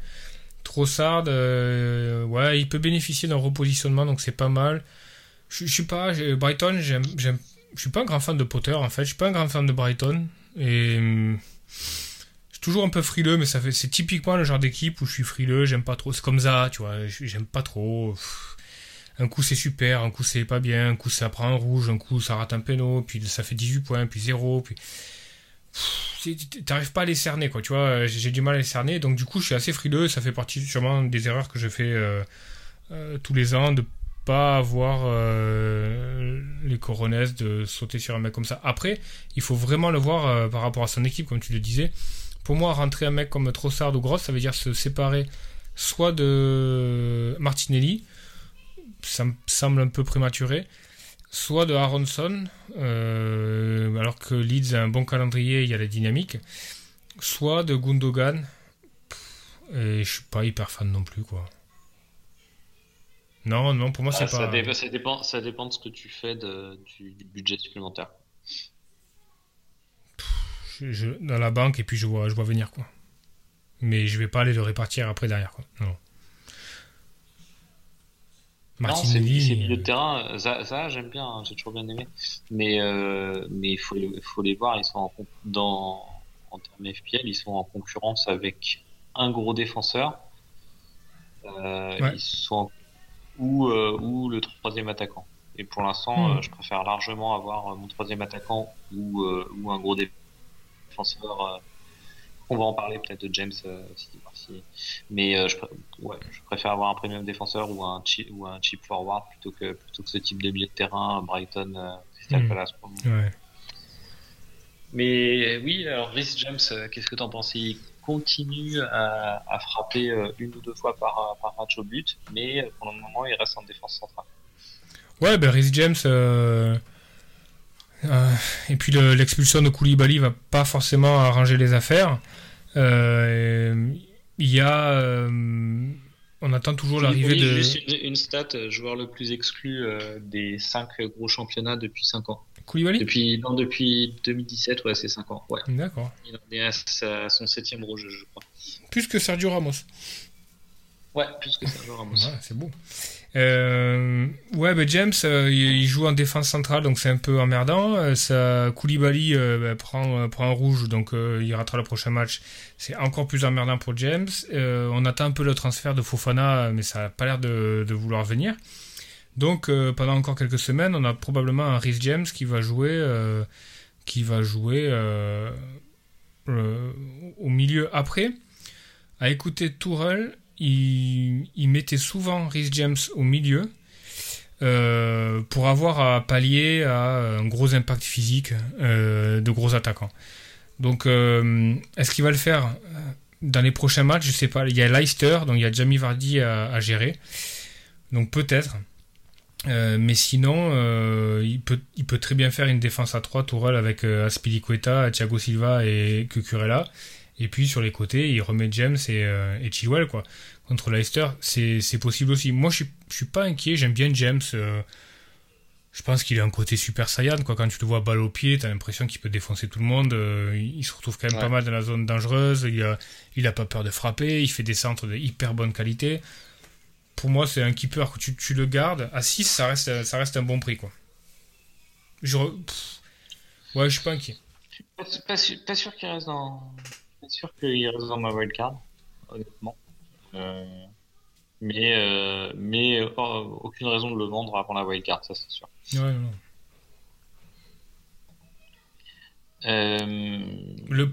Trossard, euh, ouais, il peut bénéficier d'un repositionnement, donc c'est pas mal. Je, je suis pas, Brighton, j'aime, je suis pas un grand fan de Potter, en fait. Je suis pas un grand fan de Brighton. Et hum, je suis toujours un peu frileux, mais c'est typiquement le genre d'équipe où je suis frileux, j'aime pas trop. C'est comme ça, tu vois, j'aime pas trop. Un coup c'est super, un coup c'est pas bien, un coup ça prend un rouge, un coup ça rate un péno, puis ça fait 18 points, puis 0, puis t'arrives pas à les cerner quoi tu vois j'ai du mal à les cerner donc du coup je suis assez frileux ça fait partie sûrement des erreurs que je fais euh, euh, tous les ans pas avoir les coronesses de sauter sur un mec comme ça. Après il faut vraiment le voir par rapport à son équipe comme tu le disais. Pour moi rentrer un mec comme Trossard ou Gross ça veut dire se séparer soit de Martinelli ça me semble un peu prématuré soit de Aronson, euh, alors que Leeds a un bon calendrier, il y a la dynamique, soit de Gundogan, et je suis pas hyper fan non plus, quoi. Non, non, pour moi, c'est ah, pas. ça, dépend, ça dépend de ce que tu fais du, budget supplémentaire. Je, dans la banque, et puis je vois, je vois venir, quoi. Mais je vais pas aller le répartir après derrière, quoi. Non. Martinelli. C'est milieu de terrain, ça, j'aime bien, hein, j'ai toujours bien aimé. Mais euh, mais il faut, faut les voir, ils sont en, dans, en termes FPL, ils sont en concurrence avec un gros défenseur. Euh, Ils sont ou, euh, ou le troisième attaquant. Et pour l'instant, hmm. euh, je préfère largement avoir mon troisième attaquant ou, ou un gros défenseur on va en parler peut-être de James euh, mais euh, je, ouais, je, préfère avoir un premium défenseur ou un cheap, ou un cheap forward plutôt que plutôt que ce type de milieu de terrain Brighton euh, Crystal hmm. Palace mais oui alors Rhys James qu'est-ce que tu en penses? Il continue à, à frapper une ou deux fois par, par match au but mais pour le moment il reste en défense centrale ouais ben Rhys James euh, et puis l'expulsion de Koulibaly va pas forcément arranger les affaires. Euh, il y a, euh, on attend toujours l'arrivée de. Juste une, stat, joueur le plus exclu des 5 gros championnats depuis 5 ans. Koulibaly depuis, non, depuis 2017, ouais, c'est 5 ans. Ouais. D'accord. Il est à, son 7 rouge, je crois. Plus que Sergio Ramos. Ouais, plus que Sergio Ramos. c'est beau. Euh, ouais, ben James, euh, il joue en défense centrale, donc c'est un peu emmerdant. Euh, ça, Koulibaly ben, prend, prend un rouge, donc il ratera le prochain match. C'est encore plus emmerdant pour James. on attend un peu le transfert de Fofana, mais ça n'a pas l'air de, de, vouloir venir. Donc pendant encore quelques semaines, on a probablement un Rhys James qui va jouer, qui va jouer au milieu après. À écouter Tourelle, il, mettait souvent Rhys James au milieu euh, pour avoir à pallier à un gros impact physique euh, de gros attaquants. Donc, euh, est-ce qu'il va le faire dans les prochains matchs? Je sais pas. Il y a Leicester, donc il y a Jamie Vardy à, gérer. Donc peut-être. Mais sinon, il, peut, il peut très bien faire une défense à 3 Tourelle avec Aspilicueta, Thiago Silva et Cucurella. Et puis sur les côtés, il remet James et, euh, et Chilwell quoi. Contre Leicester, c'est possible aussi. Moi, je suis, je suis pas inquiet. J'aime bien James. Euh, je pense qu'il a un côté super saiyan quoi. Quand tu le vois balle au pied, t'as l'impression qu'il peut défoncer tout le monde. Euh, il se retrouve quand même pas mal dans la zone dangereuse. Il a, il a pas peur de frapper. Il fait des centres de hyper bonne qualité. Pour moi, c'est un keeper que tu, tu, le gardes à 6, ça reste, ça reste un bon prix quoi. Je, ouais, je suis pas inquiet. Pas, pas, pas sûr qu'il reste dans sûr qu'il reste dans ma wildcard, honnêtement. Euh, Mais, euh, mais euh, aucune raison de le vendre avant la wildcard, ça c'est sûr. Ouais, non. Euh, Le...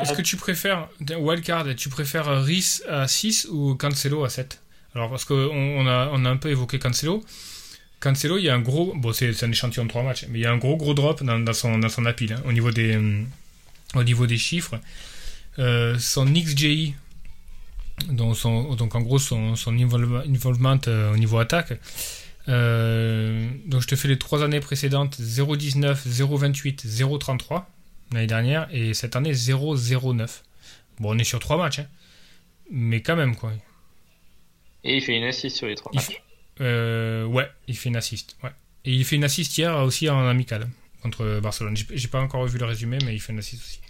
Est-ce que tu préfères, wildcard, tu préfères Rhys à 6 ou Cancelo à 7 Alors, parce qu'on on a, on a un peu évoqué Cancelo. Cancelo, il y a un gros. Bon, c'est un échantillon de 3 matchs, mais il y a un gros, gros drop dans, son, dans son appel hein, au, niveau des, au niveau des chiffres. Euh, son XGI, donc, en gros son, son involve- involvement euh, au niveau attaque. Euh, donc je te fais les trois années précédentes 0,19, 0,28, 0,33 l'année dernière et cette année 0,09. Bon, on est sur trois matchs, hein. mais quand même quoi. Et il fait une assist sur les trois Il matchs. fait- Euh, ouais, il fait une assist. Ouais. Et il fait une assist hier aussi en amical contre Barcelone. J'ai pas encore vu le résumé, mais il fait une assist aussi.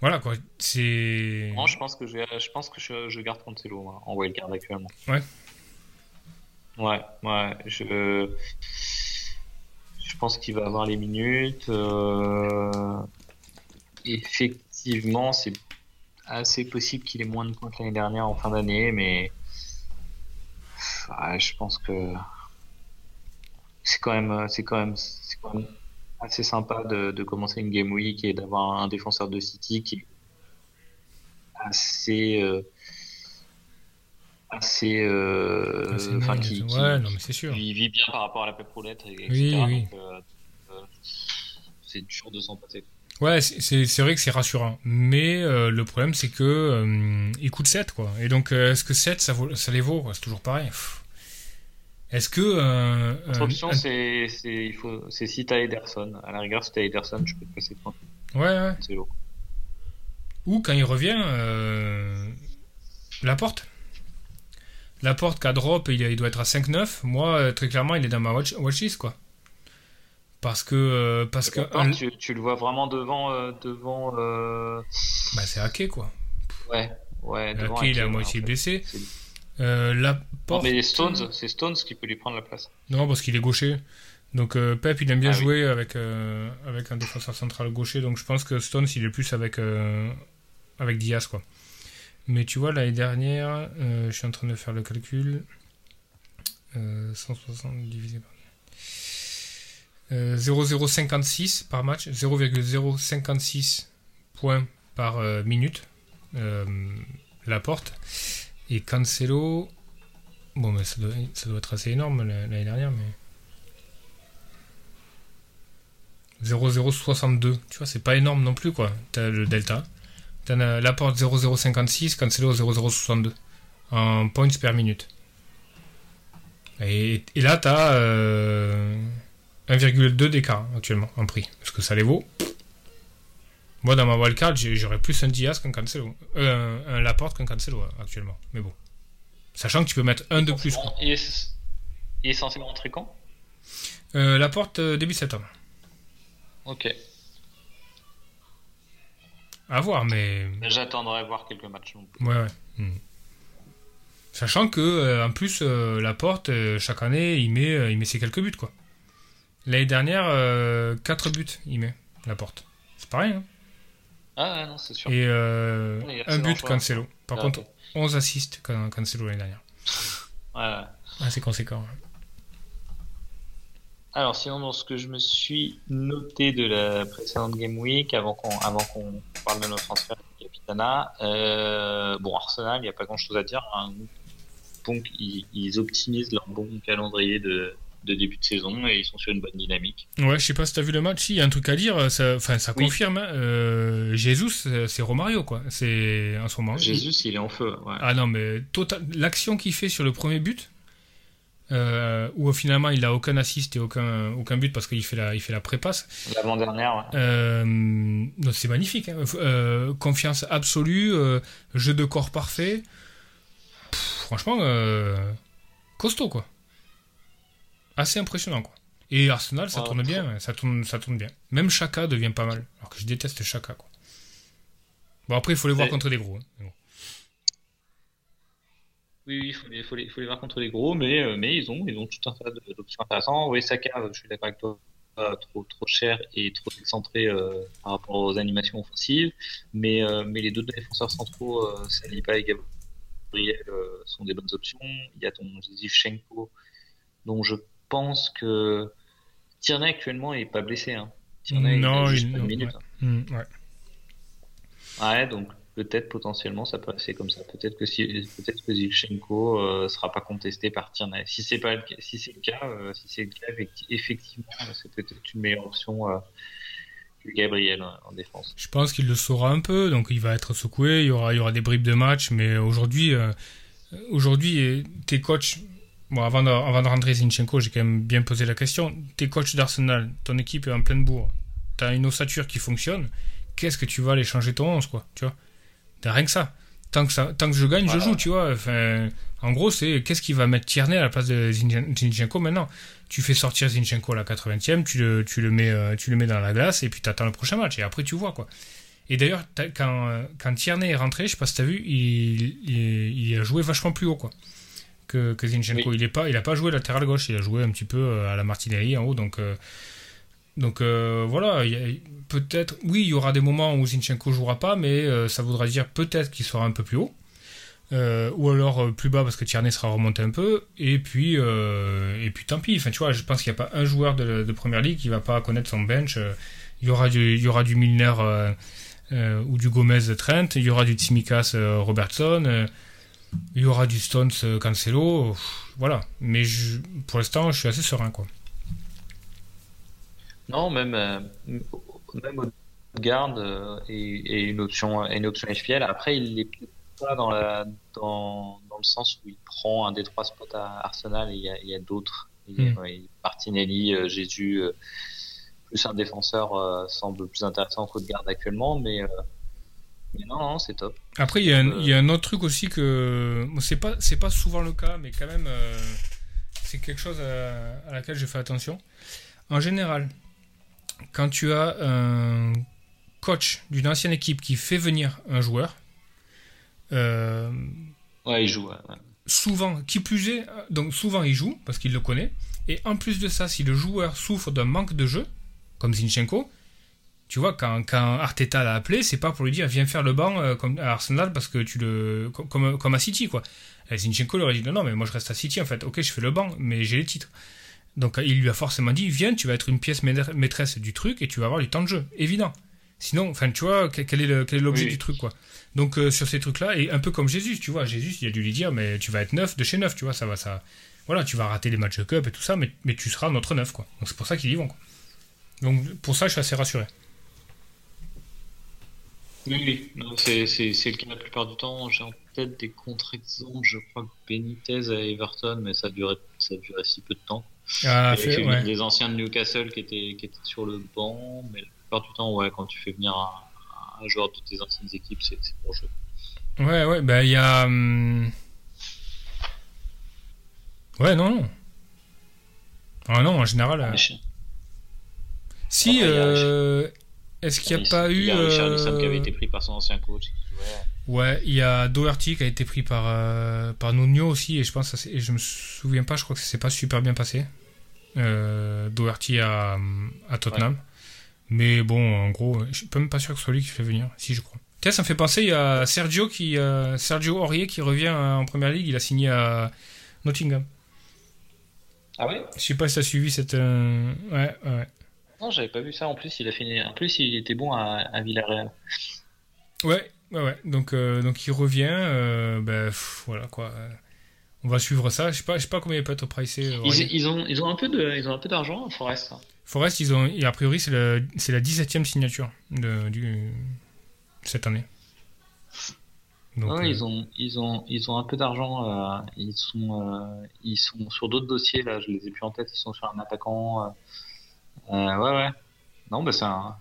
Voilà quoi, c'est. Moi, je pense que je, je pense que je, je garde Cancelo moi, en wildcard actuellement. Ouais. Ouais, ouais. Je, je pense qu'il va avoir les minutes. euh, Effectivement, c'est assez possible qu'il ait moins de points que l'année dernière en fin d'année, mais ouais, je pense que c'est quand même, c'est quand même, c'est quand même assez sympa de, de commencer une game week et d'avoir un défenseur de City qui est assez, euh, assez, euh, assez enfin, naze. qui, qui- ouais, non mais c'est sûr. il vit bien par rapport à la pep roulette, et- etc. Oui, oui. Donc, euh, c'est dur de s'en passer. Ouais, c'est- c'est c'est vrai que c'est rassurant. Mais euh, le problème, c'est que euh, il coûte 7, quoi. Et donc, euh, est-ce que 7, ça, vaut, ça les vaut? C'est toujours pareil. Est-ce que... euh, L'autre un- option, c'est c'est il faut c'est si t'as Ederson. À la rigueur, si t'as Ederson, je peux te passer devant Ouais, ouais. Cancelo. Ou quand il revient, euh, la porte. La porte qu'à drop, il, il doit être à 5-9. Moi, euh, très clairement, il est dans ma watch, watchlist, quoi. Parce que... euh, parce que un- tu, tu le vois vraiment devant euh, devant euh, bah, c'est hacké, quoi. ouais ouais devant Hacké, il est à moitié en fait. blessé. Euh, la Non, porte... mais les Stones, c'est Stones qui peut lui prendre la place. Non, parce qu'il est gaucher. Donc euh, Pep, il aime bien Ah oui. jouer avec, euh, avec un défenseur central gaucher. Donc je pense que Stones, il est plus avec, euh, avec Diaz, quoi. Mais tu vois, l'année dernière, euh, je suis en train de faire le calcul. Euh, 160 divisé par... Euh, 0,056 par match, 0,056 points par euh, minute. Euh, la porte. Et Cancelo, bon, mais ça doit, être assez énorme la- l'année dernière, mais. 0,062, tu vois, c'est pas énorme non plus, quoi. T'as le delta. T'as la porte 0,056, Cancelo 0,062 en points per minute. Et, là, t'as euh, 1,2 d'écart actuellement en prix. Est-ce que ça les vaut? Moi, dans ma wildcard, j'aurais plus un Diaz qu'un Cancelo. Euh, un, un Laporte qu'un Cancelo actuellement. Mais bon. Sachant que tu peux mettre un de plus. quoi. Il est, il est censé rentrer quand? Euh, Laporte euh, début septembre. Ok. À voir, mais. J'attendrai voir quelques matchs non plus. Ouais, ouais. Hmm. Sachant que, euh, en plus, euh, Laporte, euh, chaque année, il met, euh, il met ses quelques buts, quoi. L'année dernière, 4 buts, il met, Laporte. C'est pareil, hein. Ah non, c'est sûr. Et euh, Oui, un but. Cancelo. Par Ah, contre, ok. 11 assists, Can- Cancelo, l'année dernière. Ouais, ouais. Ah, c'est conséquent. Alors, sinon, dans ce que je me suis noté de la précédente Game Week, avant qu'on avant qu'on parle de nos transferts de Capitana, euh, bon, Arsenal, il n'y a pas grand-chose à dire. hein. Donc, ils, ils optimisent leur bon calendrier de, de début de saison et ils sont sur une bonne dynamique. Ouais, je sais pas si t'as vu le match. Si, il y a un truc à dire. Ça, enfin, ça Oui. confirme. hein. Euh, Jesus, euh, c'est Romario, quoi. C'est en ce moment. Jésus, il est en feu. Ouais. Ah non, mais total... l'action qu'il fait sur le premier but, euh, où finalement il a aucun assist et aucun, aucun but parce qu'il fait la, il fait la prépasse, L'avant-dernière, ouais. euh, c'est magnifique. hein. Euh, confiance absolue, euh, jeu de corps parfait. Pff, franchement, euh, costaud quoi. Assez impressionnant quoi. Et Arsenal, ça Ouais, tourne bien, ça tourne, ça tourne bien. Même Chaka devient pas mal, alors que je déteste Chaka quoi. Bon après il faut les voir contre des gros. hein. Bon. Oui, oui, il faut les, faut les, faut les voir contre les gros, mais, euh, mais ils ont, ils ont tout un tas d'options intéressantes. Oui, Saka, je suis d'accord avec toi, trop, trop cher et trop excentré euh, par rapport aux animations offensives, mais, euh, mais les deux défenseurs centraux, Saliba et Gabriel, Gabriel sont des bonnes options. Il y a ton Zivchenko, dont je pense que Tierney actuellement n'est pas blessé. Hein. Tierney, non, il a juste minutes. Ouais. Hein. Mm, ouais. ouais. donc peut-être potentiellement ça peut passer comme ça. Peut-être que si, peut-être que Zivchenko euh, sera pas contesté par Tierney. Si c'est pas, si c'est le cas, euh, si c'est le cas, effectivement, c'est peut-être une meilleure option. Euh, que Gabriel en défense. Je pense qu'il le saura un peu, donc il va être secoué, il y aura, il y aura des bribes de match, mais aujourd'hui, euh, aujourd'hui, tes coachs, bon, avant de, avant de rentrer Zinchenko, j'ai quand même bien posé la question, tes coachs d'Arsenal, ton équipe est en pleine bourre, tu as une ossature qui fonctionne, qu'est-ce que tu vas aller changer ton 11, quoi, tu vois? Rien que ça. Tant que, ça, tant que je gagne, je joue, tu vois. Enfin, en gros, c'est qu'est-ce qui va mettre Tierney à la place de Zinchenko maintenant? Tu fais sortir Zinchenko à la 80e, tu le, tu le, mets, euh, tu le mets dans la glace et puis tu attends le prochain match et après tu vois, quoi. Et d'ailleurs, quand, quand Tierney est rentré, je sais pas si tu as vu, il, il, a joué vachement plus haut, quoi. Que, que Zinchenko. Il n'a pas, il a pas joué latéral gauche, il a joué un petit peu euh, à la Martinelli en haut, donc. Euh, donc euh, voilà, peut-être, oui, il y aura des moments où Zinchenko jouera pas, mais euh, ça voudra dire peut-être qu'il sera un peu plus haut, ou alors plus bas parce que Tierney sera remonté un peu, et puis et puis tant pis. Enfin, tu vois, je pense qu'il n'y a pas un joueur de, de, première ligue qui va pas connaître son bench. il y aura du, il y aura du Milner ou du Gomez Trent, il y aura du Tsimikas Robertson, il y aura du Stones Cancelo, voilà. Mais pour l'instant, je suis assez serein, quoi. Non, même, euh, même au garde euh, et, une option une option FPL. Après, il n'est pas dans, la, dans, dans, le sens où il prend un des trois spots à Arsenal et il y a, d'autres. Hmm. Martinelli, euh, Jésus, plus un défenseur semble plus intéressant qu'au garde actuellement, mais, mais non, non c'est top. Après, il y, a un, il y, a un, autre truc aussi que c'est pas c'est pas souvent le cas, mais quand même c'est quelque chose à, à laquelle je fais attention. En général, quand tu as un coach d'une ancienne équipe qui fait venir un joueur, euh, ouais, il joue. Souvent, qui plus est, donc souvent il joue parce qu'il le connaît. Et en plus de ça, si le joueur souffre d'un manque de jeu, comme Zinchenko, tu vois, quand, quand Arteta l'a appelé, c'est pas pour lui dire viens faire le banc euh, comme à Arsenal parce que tu le. comme, comme à City, quoi. Et Zinchenko leur a dit non, non, mais moi je reste à City en fait. Ok, je fais le banc, mais j'ai les titres. Donc il lui a forcément dit viens, tu vas être une pièce maîtresse du truc et tu vas avoir du temps de jeu, évident. Sinon, enfin tu vois quel est l'objet du truc quoi. Donc euh, sur ces trucs-là et un peu comme Jésus, tu vois, Jésus il a dû lui dire mais tu vas être neuf de chez neuf, tu vois, ça va ça. Voilà, tu vas rater les matchs de cup et tout ça, mais, mais tu seras notre neuf quoi. Donc c'est pour ça qu'ils y vont quoi. Donc pour ça je suis assez rassuré. Oui, oui. c'est le cas la plupart du temps. J'ai en tête des contre-exemples. Je crois que Benitez à Everton, mais ça durait, ça durait si peu de temps. Ah, fait, des anciens de Newcastle qui étaient, qui étaient sur le banc, mais la plupart du temps, ouais, quand tu fais venir un, joueur de tes anciennes équipes, c'est pour jouer. Ouais, ouais, bah il y a. Hum, ouais, non, non. Ah non, en général. Euh, si, euh... est-ce qu'il n'y a, pas eu. Il y a Richard qui avait été pris par son ancien coach. Ouais, il y a Doherty qui a été pris par, euh, par Nuno aussi, et je pense, et je me souviens pas, je crois que ça s'est pas super bien passé. Euh, Doherty à, à Tottenham. Mais bon, en gros, je suis même pas sûr que ce soit lui qui fait venir. Si, je crois. Tiens, ça me fait penser, il y a Sergio, qui, euh, Sergio Aurier qui revient en première ligue. Il a signé à Nottingham. Ah ouais? Je sais pas si tu as suivi cette. Euh, ouais, ouais. Non, j'avais pas vu ça. En plus, il a fini. En plus, il était bon à, à Villarreal. Ouais, ouais, ouais. Donc, donc il revient. ben, voilà quoi on va suivre ça. Je sais pas, je sais pas combien il peut être pricé. Euh, ils, ils, ont, ils ont un peu de, ils ont un peu d'argent, Forest. Forest, ils ont, et a priori, c'est la, c'est la 17e signature de, du, cette année. Donc, euh, ils ont, ils ont, ils ont un peu d'argent. Euh, ils sont, ils sont sur d'autres dossiers là. Je les ai plus en tête. Ils sont sur un attaquant. Ouais, ouais. Non, bah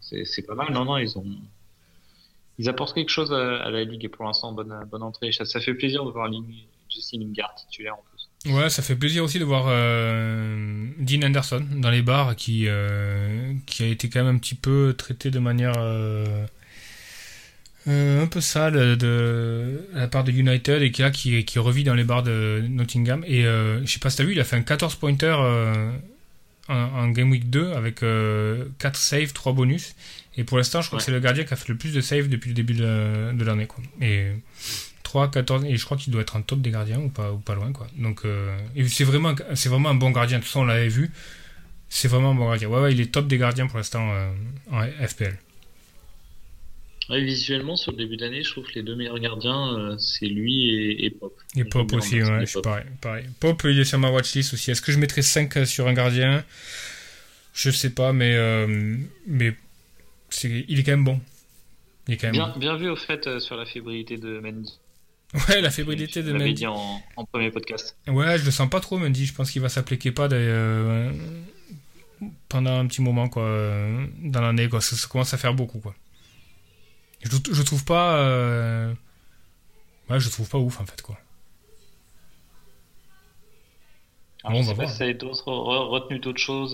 c'est, c'est, pas mal. Non, non, ils ont, ils apportent quelque chose à, la ligue et pour l'instant bonne, bonne entrée. Ça, fait plaisir de voir Jesse Lingard titulaire en plus. Ouais, ça fait plaisir aussi de voir euh, Dean Anderson dans les bars qui, euh, qui a été quand même un petit peu traité de manière euh, un peu sale de, à la part de United et qui, là, qui, qui revit dans les bars de Nottingham. Et je sais pas si t'as vu, il a fait un 14 pointer en, Game Week 2 avec 4 saves, 3 bonus. Et pour l'instant, je crois que c'est le gardien qui a fait le plus de saves depuis le début de, l'année. Et 3, 14, et je crois qu'il doit être en top des gardiens ou pas, ou pas loin, quoi. Donc, euh, c'est vraiment, c'est vraiment un bon gardien. Tout ça, on l'avait vu. C'est vraiment un bon gardien. Ouais, ouais, il est top des gardiens pour l'instant euh, en FPL. Ouais, visuellement, sur le début d'année, je trouve que les deux meilleurs gardiens, euh, c'est lui et, Pop. Et Pop aussi, ouais, c'est pareil, pareil. Pop, il est sur ma watchlist aussi. Est-ce que je mettrais 5 sur un gardien? Je sais pas, mais, mais il est quand même bon. Bien, vu au fait euh, sur la fébrilité de Mendy. Ouais, la fébrilité de Mendy. dit en, premier podcast. Ouais, je le sens pas trop, Mendy. Je pense qu'il va s'appliquer euh, pendant un petit moment, quoi, euh, dans l'année, quoi. Ça, commence à faire beaucoup, quoi. Je, je trouve pas. Ouais, je trouve pas ouf, en fait, quoi. Alors, bon, je sais retenu d'autres choses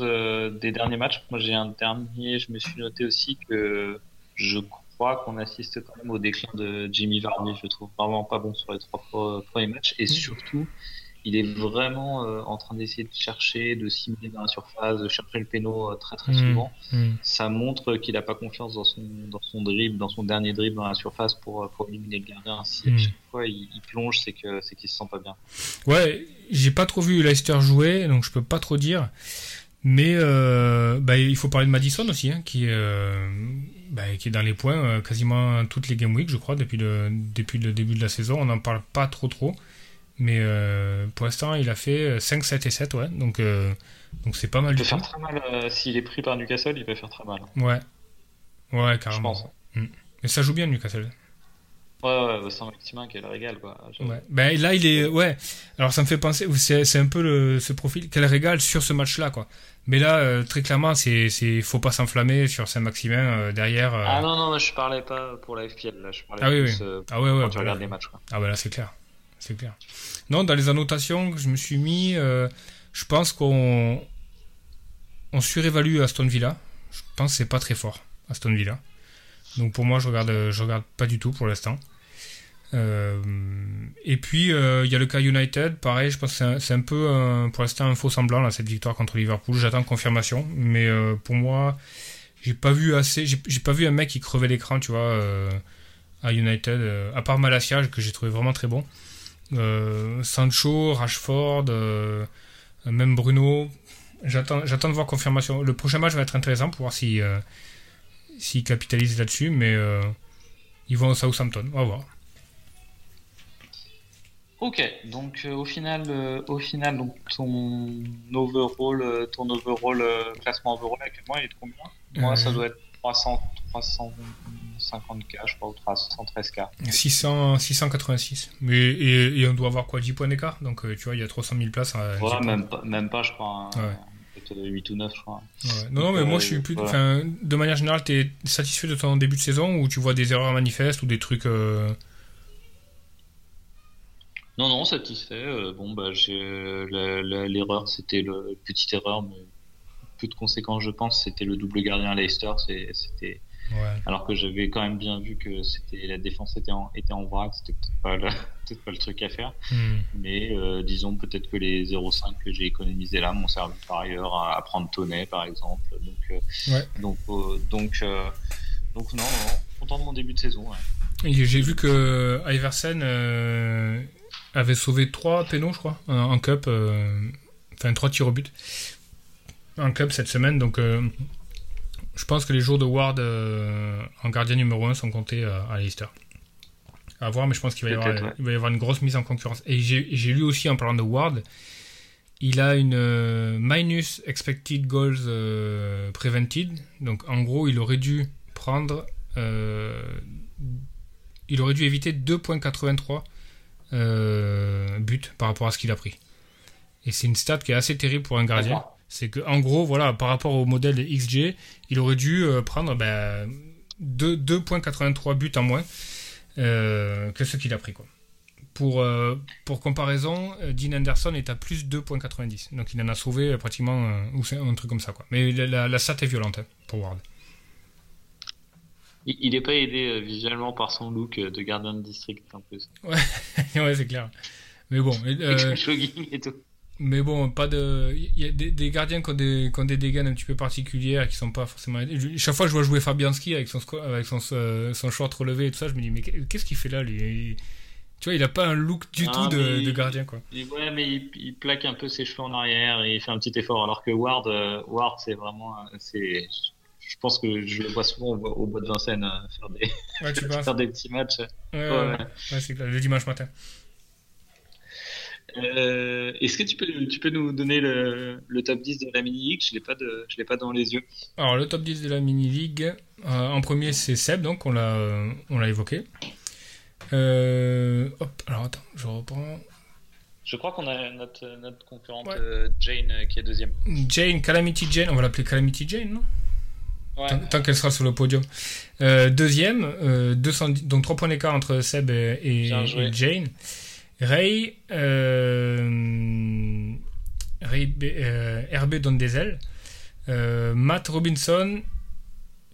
des derniers matchs? Moi, j'ai un dernier, je me suis noté aussi que je crois qu'on assiste quand même au déclin de Jimmy Vardy. Je le trouve vraiment pas bon sur les trois premiers matchs. Et surtout, il est vraiment euh, en train d'essayer de chercher, de simuler dans la surface, de chercher le péno euh, très très mm. souvent. Mm. Ça montre qu'il n'a pas confiance dans son, dans son dribble, dans son dernier dribble dans la surface pour, euh, pour éliminer le gardien. Si à chaque fois il, plonge, c'est que c'est qu'il se sent pas bien. Ouais, j'ai pas trop vu Leicester jouer, donc je peux pas trop dire. Mais bah, il faut parler de Madison aussi, hein, qui, bah, qui est dans les points euh, quasiment toutes les game week, je crois, depuis le, depuis le début de la saison. On n'en parle pas trop trop. Mais euh, pour l'instant, il a fait 5, euh, 7 et 7, ouais. Donc, donc c'est pas mal il peut faire très mal. S'il est pris par Newcastle, il peut faire très mal. Ouais. Ouais, carrément. Je pense. Mm. Mais ça joue bien, Newcastle. Ouais, ouais, sans Maximin qu'elle régale, quoi. Ouais. Ben, là, il est. Ouais. Alors, ça me fait penser. C'est un peu le, ce profil qu'elle régale sur ce match-là, quoi. Mais là, euh, très clairement, c'est, c'est, faut pas s'enflammer sur Saint-Maximin euh, derrière. Euh. Ah non, non, je parlais pas pour la FPL, là, je parlais ah, oui, plus, oui. ah ouais, ouais, quand tu regardes les matchs. Quoi. Ah bah là, c'est clair, Non, dans les annotations que je me suis mis, je pense qu'on on surévalue Aston Villa. Je pense que c'est pas très fort, Aston Villa. Donc pour moi, je regarde, je regarde pas du tout pour l'instant. Euh, et puis euh, il y a le cas United, pareil, je pense que c'est un, peu pour l'instant un faux semblant là, cette victoire contre Liverpool. J'attends confirmation, mais euh, pour moi, j'ai pas vu assez, j'ai pas vu un mec qui crevait l'écran, tu vois, à United, à part Malasia que j'ai trouvé vraiment très bon. Sancho, Rashford, même Bruno. J'attends, j'attends de voir confirmation. Le prochain match va être intéressant pour voir si s'ils capitalisent là-dessus, mais ils vont au Southampton. On va voir. Ok, donc euh, au final, euh, au final, donc ton overall, euh, ton overall classement overall actuellement, il est de combien? Moi, ça doit être 300, 350K, je crois, ou 313K. 600, 686. Mais et, on doit avoir quoi 10 points d'écart? Donc tu vois, il y a 300 000 places. ouais, même pas, même pas, je crois. Hein. Peut-être 8 ou 9, je crois. Non, non, mais moi, je suis plus. de manière générale, tu es satisfait de ton début de saison ou tu vois des erreurs manifestes ou des trucs. Non, non, satisfait. Euh, bon, bah, j'ai l'erreur, c'était le petite erreur, mais peu de conséquences, je pense. C'était le double gardien à Leicester. C'était alors que j'avais quand même bien vu que c'était la défense était en, était en vrac. C'était peut-être pas, le, peut pas le truc à faire. Hmm. Mais euh, disons peut-être que les 0,5 que j'ai économisé là m'ont servi par ailleurs à, prendre Tonnet, par exemple. Donc, euh, donc, donc, donc, non, non, content de mon début de saison. J'ai vu que Iversen avait sauvé trois pénaux, je crois, en, cup, euh, enfin trois tirs au but en cup cette semaine. Donc, euh, je pense que les jours de Ward euh, en gardien numéro 1 sont comptés à Leicester. À voir, mais je pense qu'il va, y avoir, va y avoir une grosse mise en concurrence. Et j'ai lu aussi en parlant de Ward, il a une minus expected goals prevented. Donc en gros, il aurait dû prendre. il aurait dû éviter 2.83 euh, but par rapport à ce qu'il a pris. Et c'est une stat qui est assez terrible pour un gardien. C'est que en gros, voilà, par rapport au modèle XG, il aurait dû euh, prendre ben, 2.83 buts en moins euh, que ce qu'il a pris. Quoi. Pour, pour comparaison, Dean Anderson est à plus 2.90. Donc il en a sauvé pratiquement ou un truc comme ça. Quoi. Mais la, la, stat est violente hein, pour Ward. Il n'est pas aidé euh, visuellement par son look euh, de gardien de district en plus. Ouais, ouais c'est clair. Mais bon. Euh, et tout. Mais bon, pas de. Il y a des, gardiens qui ont des, qui ont des dégâts un petit peu particuliers, qui sont pas forcément. Chaque fois je vois jouer Fabianski avec son, avec son, son short relevé et tout ça, je me dis, mais qu'est-ce qu'il fait là, lui? Tu vois, il a pas un look du Ah, tout de, gardien, quoi. Et ouais, mais il, il plaque un peu ses cheveux en arrière et il fait un petit effort. Alors que Ward, euh, Ward, c'est vraiment, euh, c'est, je pense que je le vois souvent au, au bois de Vincennes euh, faire des, Ouais, tu penses faire des petits matchs. Ouais, Ouais, ouais, ouais. ouais, c'est clair, le dimanche matin. Euh, est-ce que tu peux, tu peux nous donner le, le top 10 de la mini league Je l'ai pas de, je l'ai pas dans les yeux. Alors, le top 10 de la mini-league, euh, en premier, c'est Seb, donc on l'a, on l'a évoqué. Euh, hop, alors attends, je reprends. Je crois qu'on a notre, notre concurrente Ouais. Jane qui est deuxième. Jane, Calamity Jane, on va l'appeler Calamity Jane, non? Ouais. Tant, tant qu'elle sera sur le podium. Euh, deuxième, euh, 210, donc 3 points d'écart entre Seb et Jane. Ray, euh, Ray euh, RB Dondezel. Euh, Matt Robinson,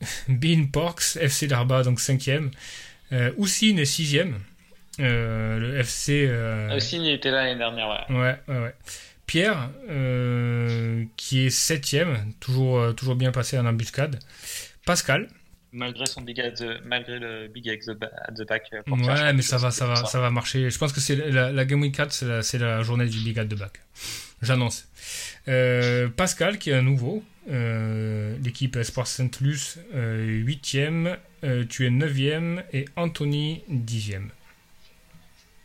Bean Porks, FC Darba, donc 5ème. Euh, Houssine est 6ème. Euh, le FC. il était là l'année dernière, ouais. Ouais, ouais, ouais. Pierre, qui est septième, toujours, toujours bien passé en embuscade. Pascal, Malgré son big at the, malgré le big at the, at the back. euh, pour faire ouais, changer mais ça va, ça va, ça va marcher. Je pense que c'est la, la Game Week 4, c'est la, la journée du Big At de back. J'annonce. Euh, Pascal, qui est un nouveau, euh, l'équipe Espoir Saint-Luce, euh, huitième, euh, tu es neuvième, et Anthony, dixième.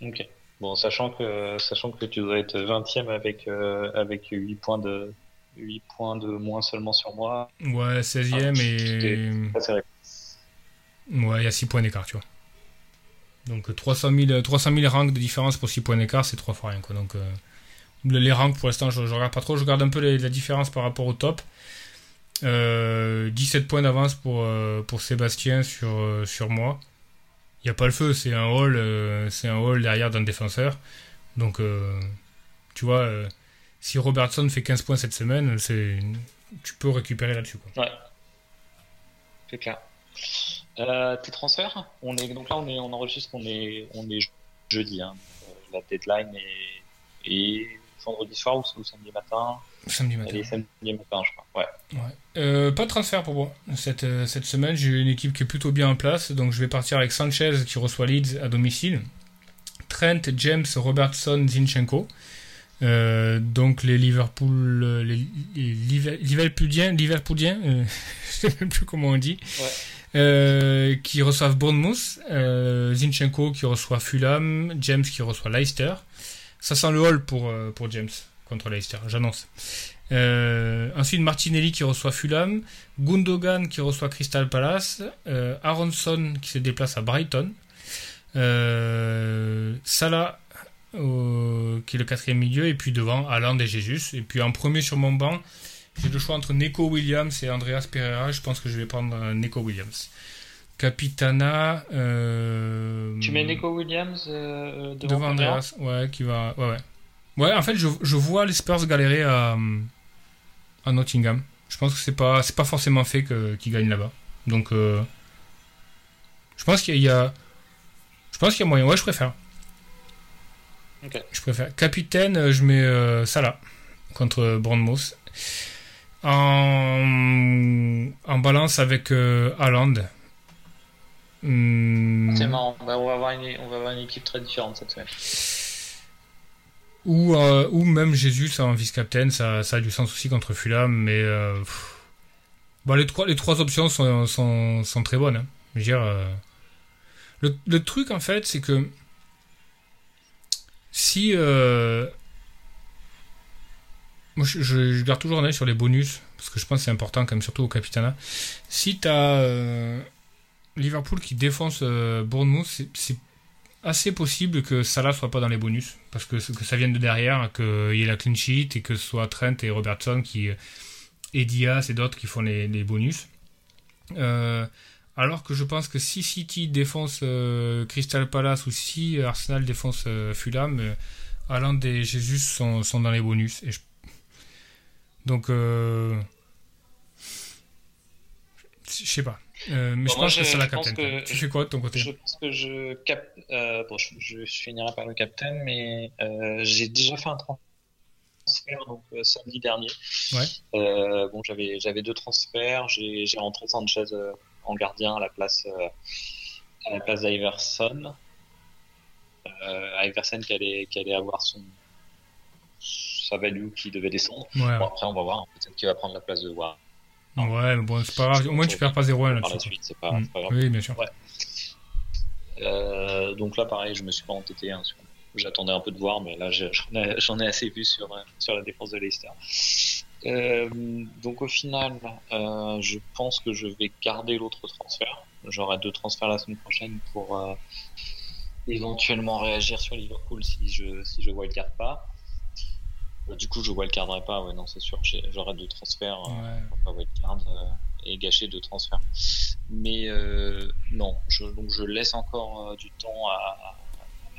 Ok. Bon, sachant que, sachant que tu dois être 20ème avec, euh, avec 8 points de, 8 points de moins seulement sur moi. Ouais, 16e, Ah, et... Ouais, il y a 6 points d'écart, tu vois. Donc euh, 300 000, 300 000 ranks de différence pour 6 points d'écart, c'est 3 fois rien. Quoi. Donc, euh, le- les ranks, pour l'instant, je, je regarde pas trop. Je regarde un peu les- la différence par rapport au top. Euh, 17 points d'avance pour, euh, pour Sébastien sur, euh, sur moi. Il n'y a pas le feu, c'est un hall, euh, c'est un hall derrière d'un défenseur. Donc, euh, tu vois, euh, si Robertson fait 15 points cette semaine, c'est, tu peux récupérer là-dessus. Quoi. Ouais. C'est clair. Euh, tes transferts on est, Donc là, on, est, on enregistre, on est, on est jeudi. Hein. Euh, La deadline est, est vendredi soir ou, ou samedi matin? Samedi matin. Samedi matin, je crois. Ouais. Ouais. Euh, pas de transfert pour moi cette, cette semaine. J'ai une équipe qui est plutôt bien en place. Donc je vais partir avec Sanchez qui reçoit Leeds à domicile. Trent, James, Robertson, Zinchenko. Euh, donc les Liverpool, les, les Liver- Liverpooliens, Liverpooliens, euh, je sais même plus comment on dit, Ouais. Euh, qui reçoivent Bournemouth, euh, Zinchenko qui reçoit Fulham, James qui reçoit Leicester. Ça sent le hall pour, euh, pour James contre Leicester, j'annonce. Ensuite Martinelli qui reçoit Fulham, Gundogan qui reçoit Crystal Palace, Aronson qui se déplace à Brighton, Salah qui est le quatrième milieu, et puis devant Haaland et Jesus. Et puis en premier sur mon banc, j'ai le choix entre Neko Williams et Andreas Pereira. Je pense que je vais prendre euh, Neko Williams. Capitana. euh, Tu mets Nico Williams euh, devant, Andreas, ouais, qui va, ouais, ouais. Ouais, en fait, je, je vois les Spurs galérer à, à Nottingham. Je pense que c'est pas, c'est pas forcément fait qu'ils gagnent là-bas. Donc, euh, je pense qu'il y a, je pense qu'il y a moyen. Ouais, je préfère. Ok. Je préfère. Capitaine, je mets Salah contre Bournemouth. En, en balance avec euh, Haaland. Hmm, C'est marrant. On, va avoir une, on va avoir une équipe très différente cette semaine. Ou, euh, ou même Jésus en vice-captain, ça, ça a du sens aussi contre Fulham, mais euh. Bon, les, trois, les trois options sont, sont, sont très bonnes. hein. Je veux dire, euh, le, le truc en fait, c'est que si. Euh, moi, je, je- garde toujours un œil sur les bonus, parce que je pense que c'est important, quand surtout au Capitana. Si tu as Liverpool qui défonce euh, Bournemouth, c'est- assez possible que Salah soit pas dans les bonus parce que, que ça vienne de derrière, qu'il y ait la clean sheet et que ce soit Trent et Robertson qui et Diaz et d'autres qui font les, les bonus. Euh, alors que je pense que si City défonce euh, Crystal Palace ou si Arsenal défonce euh, Fulham, euh, Haaland et Jesus sont, sont dans les bonus. Donc, euh... je sais pas. Euh, mais Bon, je pense je- que c'est la captain. Tu fais quoi de ton côté Je pense que je cap... euh, bon, je, je finirai par le captain, mais euh, j'ai déjà fait un transfert donc samedi dernier. Ouais. Bon, j'avais j'avais deux transferts. J'ai j'ai rentré Sanchez en gardien à la place à la place d'Iverson. Iversen qui allait, qui allait avoir son sa value qui devait descendre. Ouais, Bon, après, on va voir. Peut-être qu'il va prendre la place de War. ouais mais bon, c'est pas grave. Au moins, tu perds pas 0-1 par la suite. C'est pas, Mm. pas grave. Oui, bien sûr. Ouais. Euh, donc là, pareil, je me suis pas entêté. hein, sur- J'attendais un peu de voir, mais là, je- j'en ai, assez vu sur, euh, sur la défense de Leicester. Euh, donc au final, euh, je pense que je vais garder l'autre transfert. J'aurai deux transferts la semaine prochaine pour éventuellement réagir sur Liverpool si je si je wildcard pas. Euh, Du coup, je wildcarderai pas. Ouais, non, c'est sûr. J'aurai deux transferts. euh, Ouais. pas wildcard euh, et gâcher deux transferts. Mais euh, non, je, donc je laisse encore du temps à,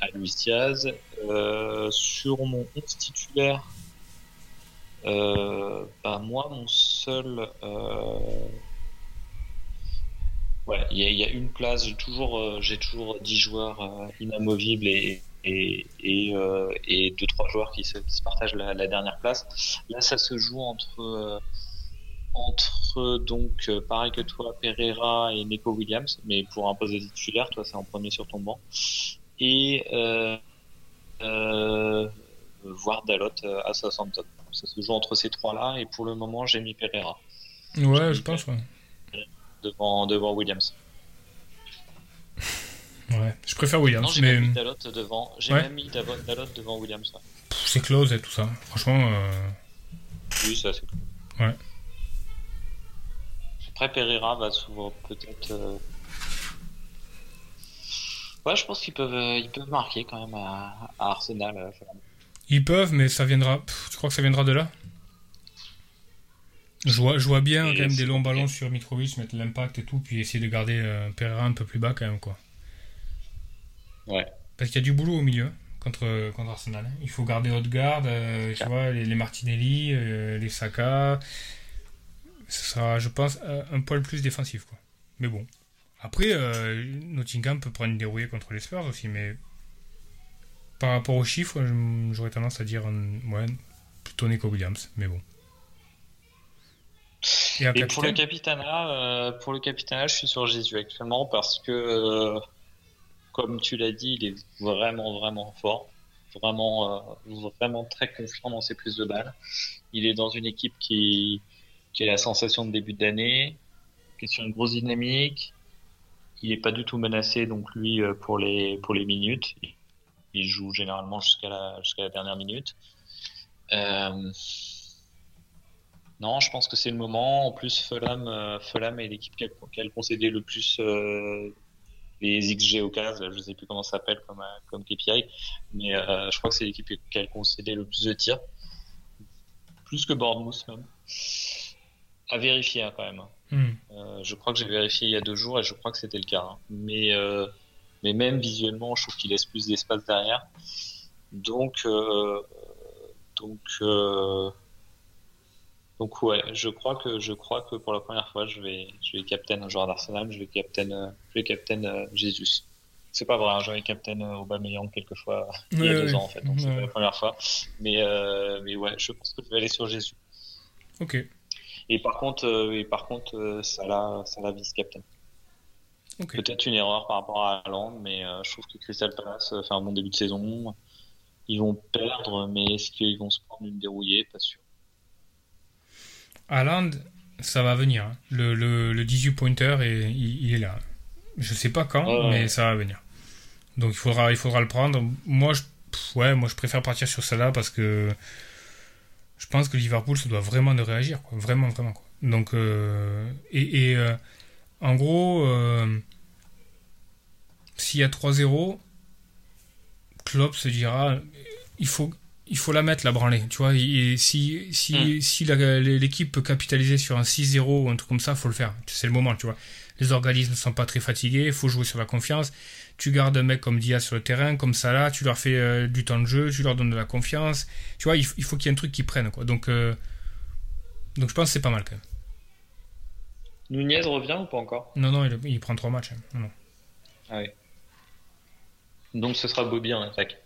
à Luis Diaz. Sur mon 11 titulaire, euh, bah moi, mon seul. euh, Ouais, il y, a- il y a une place, j'ai toujours, euh, j'ai toujours 10 joueurs inamovibles et, et, et, euh, et 2-3 joueurs qui se, qui se partagent la, la dernière place. Là, ça se joue entre, euh, entre donc, euh, pareil que toi, Pereira et Nico Williams, mais pour un poste de titulaire, toi, c'est en premier sur ton banc. Et euh, voir Dalot à Southampton. Ça se joue entre ces trois-là, et pour le moment, j'ai mis Pereira Ouais, je pense, ouais. devant, devant Williams. Ouais. Je préfère Williams, Non, j'ai mais même mis Dalot devant. J'ai Ouais. même mis Dalot devant Williams. ouais. pff, c'est close et tout ça. Franchement, euh, Oui, ça c'est cool. Ouais. Après, Pereira va souvent peut-être. euh, Ouais, je pense qu'ils peuvent, euh, ils peuvent marquer quand même à, à Arsenal. euh, ils peuvent, mais ça viendra. pff, tu crois que ça viendra de là? Je vois, je vois bien Et quand même des longs ballons sur Mitrovic, mettre l'impact et tout, puis essayer de garder Pereira un peu plus bas quand même, quoi. Ouais. Parce qu'il y a du boulot au milieu contre, contre Arsenal. hein. Il faut garder haute garde, euh, tu vois, les, les Martinelli, euh, les Saka. Ce sera, je pense, un poil plus défensif, quoi. Mais bon. Après, euh, Nottingham peut prendre une dérouillée contre les Spurs aussi, mais par rapport aux chiffres, j'aurais tendance à dire euh, ouais, plutôt Nico Williams, mais bon. Et pour le capitaine? capitana, euh, pour le capitana, je suis sur Jésus actuellement parce que, euh, comme tu l'as dit, il est vraiment vraiment fort, vraiment euh, vraiment très confiant dans ses prises de balles. Il est dans une équipe qui qui a la sensation de début d'année, qui est sur une grosse dynamique. Il n'est pas du tout menacé, donc lui euh, pour les minutes, il joue généralement jusqu'à la dernière minute. Euh, non, je pense que c'est le moment. En plus, Fulham, Fulham est l'équipe qui a, le plus les XG au cas. Je sais plus comment ça s'appelle comme, euh, comme KPI, mais euh, je crois que c'est l'équipe qui a concédé le plus de tirs. Plus que Bournemouth même. À vérifier hein, quand même. Hmm. Euh, je crois que j'ai vérifié il y a deux jours et je crois que c'était le cas. hein. Mais, euh, mais même visuellement, je trouve qu'il laisse plus d'espace derrière. Donc, euh, donc, euh, donc ouais, je crois que je crois que pour la première fois, je vais, je vais captain un joueur d'Arsenal, je vais captain, je vais captain euh, Jesus. C'est pas vrai, hein, j'avais captain euh, Aubameyang quelquefois il y a deux ans en fait, donc c'est pas la première fois. Mais, euh, mais ouais, je pense que je vais aller sur Jésus. Ok. Et par contre, euh, et par contre, euh, Salah, Salah vice captain. Ok. Peut-être une erreur par rapport à Haaland, mais je trouve que Crystal Palace fait un bon début de saison. Ils vont perdre, mais est-ce qu'ils vont se prendre une dérouillée Pas sûr. Haaland, ça va venir. hein. Le, le, le 18 pointer, et, il, il est là. Je sais pas quand, mais ça va venir. Donc il faudra, il faudra le prendre. Moi, je, ouais, moi, je préfère partir sur celle-là parce que je pense que Liverpool se doit vraiment de réagir. Quoi. Vraiment, vraiment. Quoi. Donc, euh, et, et, euh, en gros, euh, s'il y a 3-0, Klopp se dira il faut, il faut la mettre, la branlée. Tu vois, et si, si, si la- l'équipe peut capitaliser sur un 6-0 ou un truc comme ça, faut le faire. C'est le moment, tu vois. Les organismes ne sont pas très fatigués, il faut jouer sur la confiance. Tu gardes un mec comme Diaz sur le terrain, comme ça là, tu leur fais euh, du temps de jeu, tu leur donnes de la confiance. Tu vois, il, faut qu'il y ait un truc qui prenne, quoi. Donc, euh, donc je pense que c'est pas mal quand même. Nunez revient ou pas encore? Non, non, il, il prend trois matchs. hein. Non. Ah oui. Donc ce sera Bobby en attaque.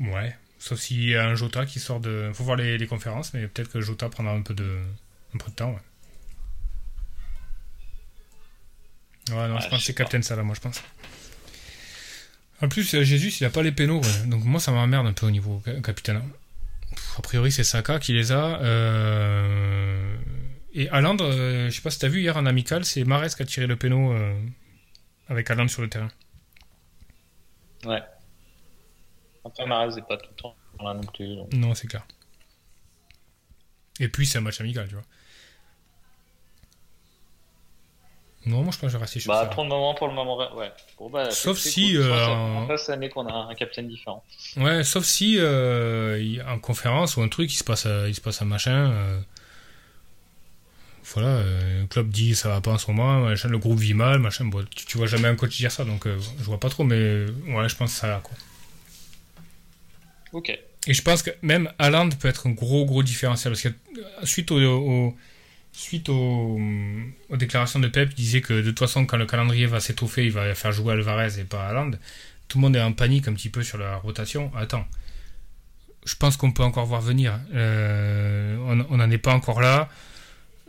Ouais. Sauf s'il y a un Jota qui sort de. Faut voir les, les conférences, mais peut-être que Jota prendra un peu de, un peu de temps, ouais. Ouais, non, je je pense que c'est Captain Salah, moi, je pense. En plus, euh, Jésus, il a pas les pénaux, ouais. donc moi ça m'emmerde un peu au niveau ca- capitaine. Pff, A priori, c'est Saka qui les a. Euh... Et Haaland, euh, je sais pas si t'as vu hier en amical, c'est Mares qui a tiré le péno euh, avec Haaland sur le terrain. Ouais. Après, Marais n'est pas tout le temps là non plus. donc. Non, c'est clair. Et puis, c'est un match amical, tu vois. Non, moi je pense que je vais rester sur Bah, ça. pour le moment, pour le moment, ouais. Bon, bah, Sauf si, cool. Euh, cette année qu'on a un capitaine différent. Ouais, sauf si euh, en conférence ou un truc, il se passe, euh, il se passe un machin. euh, voilà, euh, le club dit ça va pas en ce moment, machin, le groupe vit mal, machin. Bon, tu, tu vois jamais un coach dire ça, donc je vois pas trop, mais ouais, je pense que ça va quoi. Et je pense que même Haaland peut être un gros gros différentiel parce que euh, suite au, suite au- aux déclarations de Pep, il disait que de toute façon quand le calendrier va s'étoffer, il va faire jouer Alvarez et pas Haaland. Tout le monde est en panique un petit peu sur la rotation. Attends, je pense qu'on peut encore voir venir. Euh, on n'en est pas encore là.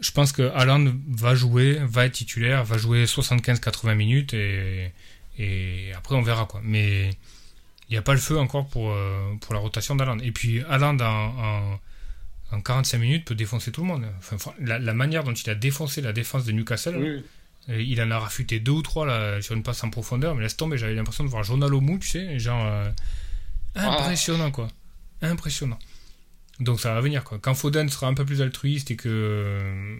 Je pense que Haaland va jouer, va être titulaire, va jouer 75-80 minutes et, et après on verra quoi. Mais il n'y a pas le feu encore pour, euh, pour la rotation d'Haaland. Et puis Haaland en, en, en 45 minutes peut défoncer tout le monde. Enfin, la, la manière dont il a défoncé la défense de Newcastle, Oui. euh, il en a rafuté deux ou trois là, sur une passe en profondeur, mais laisse tomber, j'avais l'impression de voir Jonal Mou, tu sais, genre euh, impressionnant quoi. Impressionnant. Donc ça va venir quoi. Quand Foden sera un peu plus altruiste et que euh,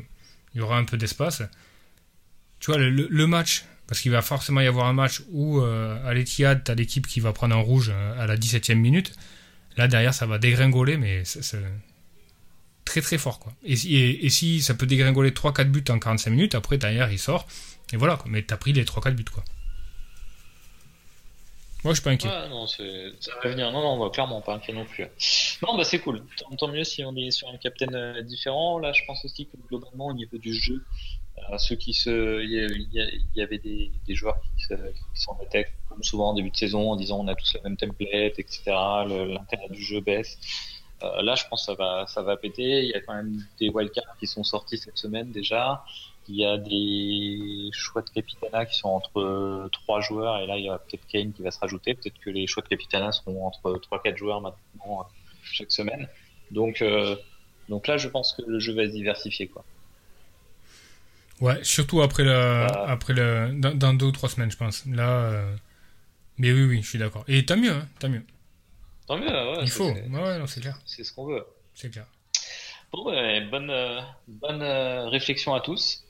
il y aura un peu d'espace, tu vois, le match, parce qu'il va forcément y avoir un match où euh, à l'Etihad, t'as l'équipe qui va prendre un rouge euh, à la 17ème minute. Là derrière, ça va dégringoler, mais c'est très très fort quoi. Et, si- ça peut dégringoler 3-4 buts en 45 minutes, après derrière il sort, et voilà. Mais t'as pris les 3-4 buts quoi. Moi je suis pas inquiet. Non, ça va venir. Non, non, clairement pas inquiet non plus. Non, bah c'est cool. Tant, tant mieux si on est sur un capitaine euh, différent. Là, je pense aussi que globalement, au niveau du jeu, ceux qui se, il y, avait des, joueurs qui se- qui s'en mettaient comme souvent en début de saison en disant on a tous la même template, etc. Le- L'intérêt du jeu baisse. Euh, là, je pense que ça va, ça va péter. Il y a quand même des wildcards qui sont sortis cette semaine déjà. Il y a des choix de capitana qui sont entre trois joueurs et là il y a peut-être Kane qui va se rajouter. Peut-être que les choix de capitana seront entre trois quatre joueurs maintenant euh, chaque semaine. Donc euh, donc là je pense que le jeu va se diversifier quoi. Ouais, surtout après le, Bah. après le, dans, dans deux ou trois semaines, je pense. Là, euh, mais oui, oui, je suis d'accord. Et tant mieux, hein, tant mieux. Tant mieux. Ouais, Il faut. c'est- Ouais, ouais, non, c'est clair, C'est ce qu'on veut. c'est clair. Bon, ouais, bonne euh, bonne euh, réflexion à tous.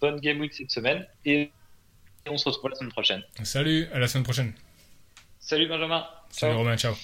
Bonne game week cette semaine et on se retrouve la semaine prochaine. Salut, à la semaine prochaine. Salut Benjamin. Salut Ciao. Romain, ciao.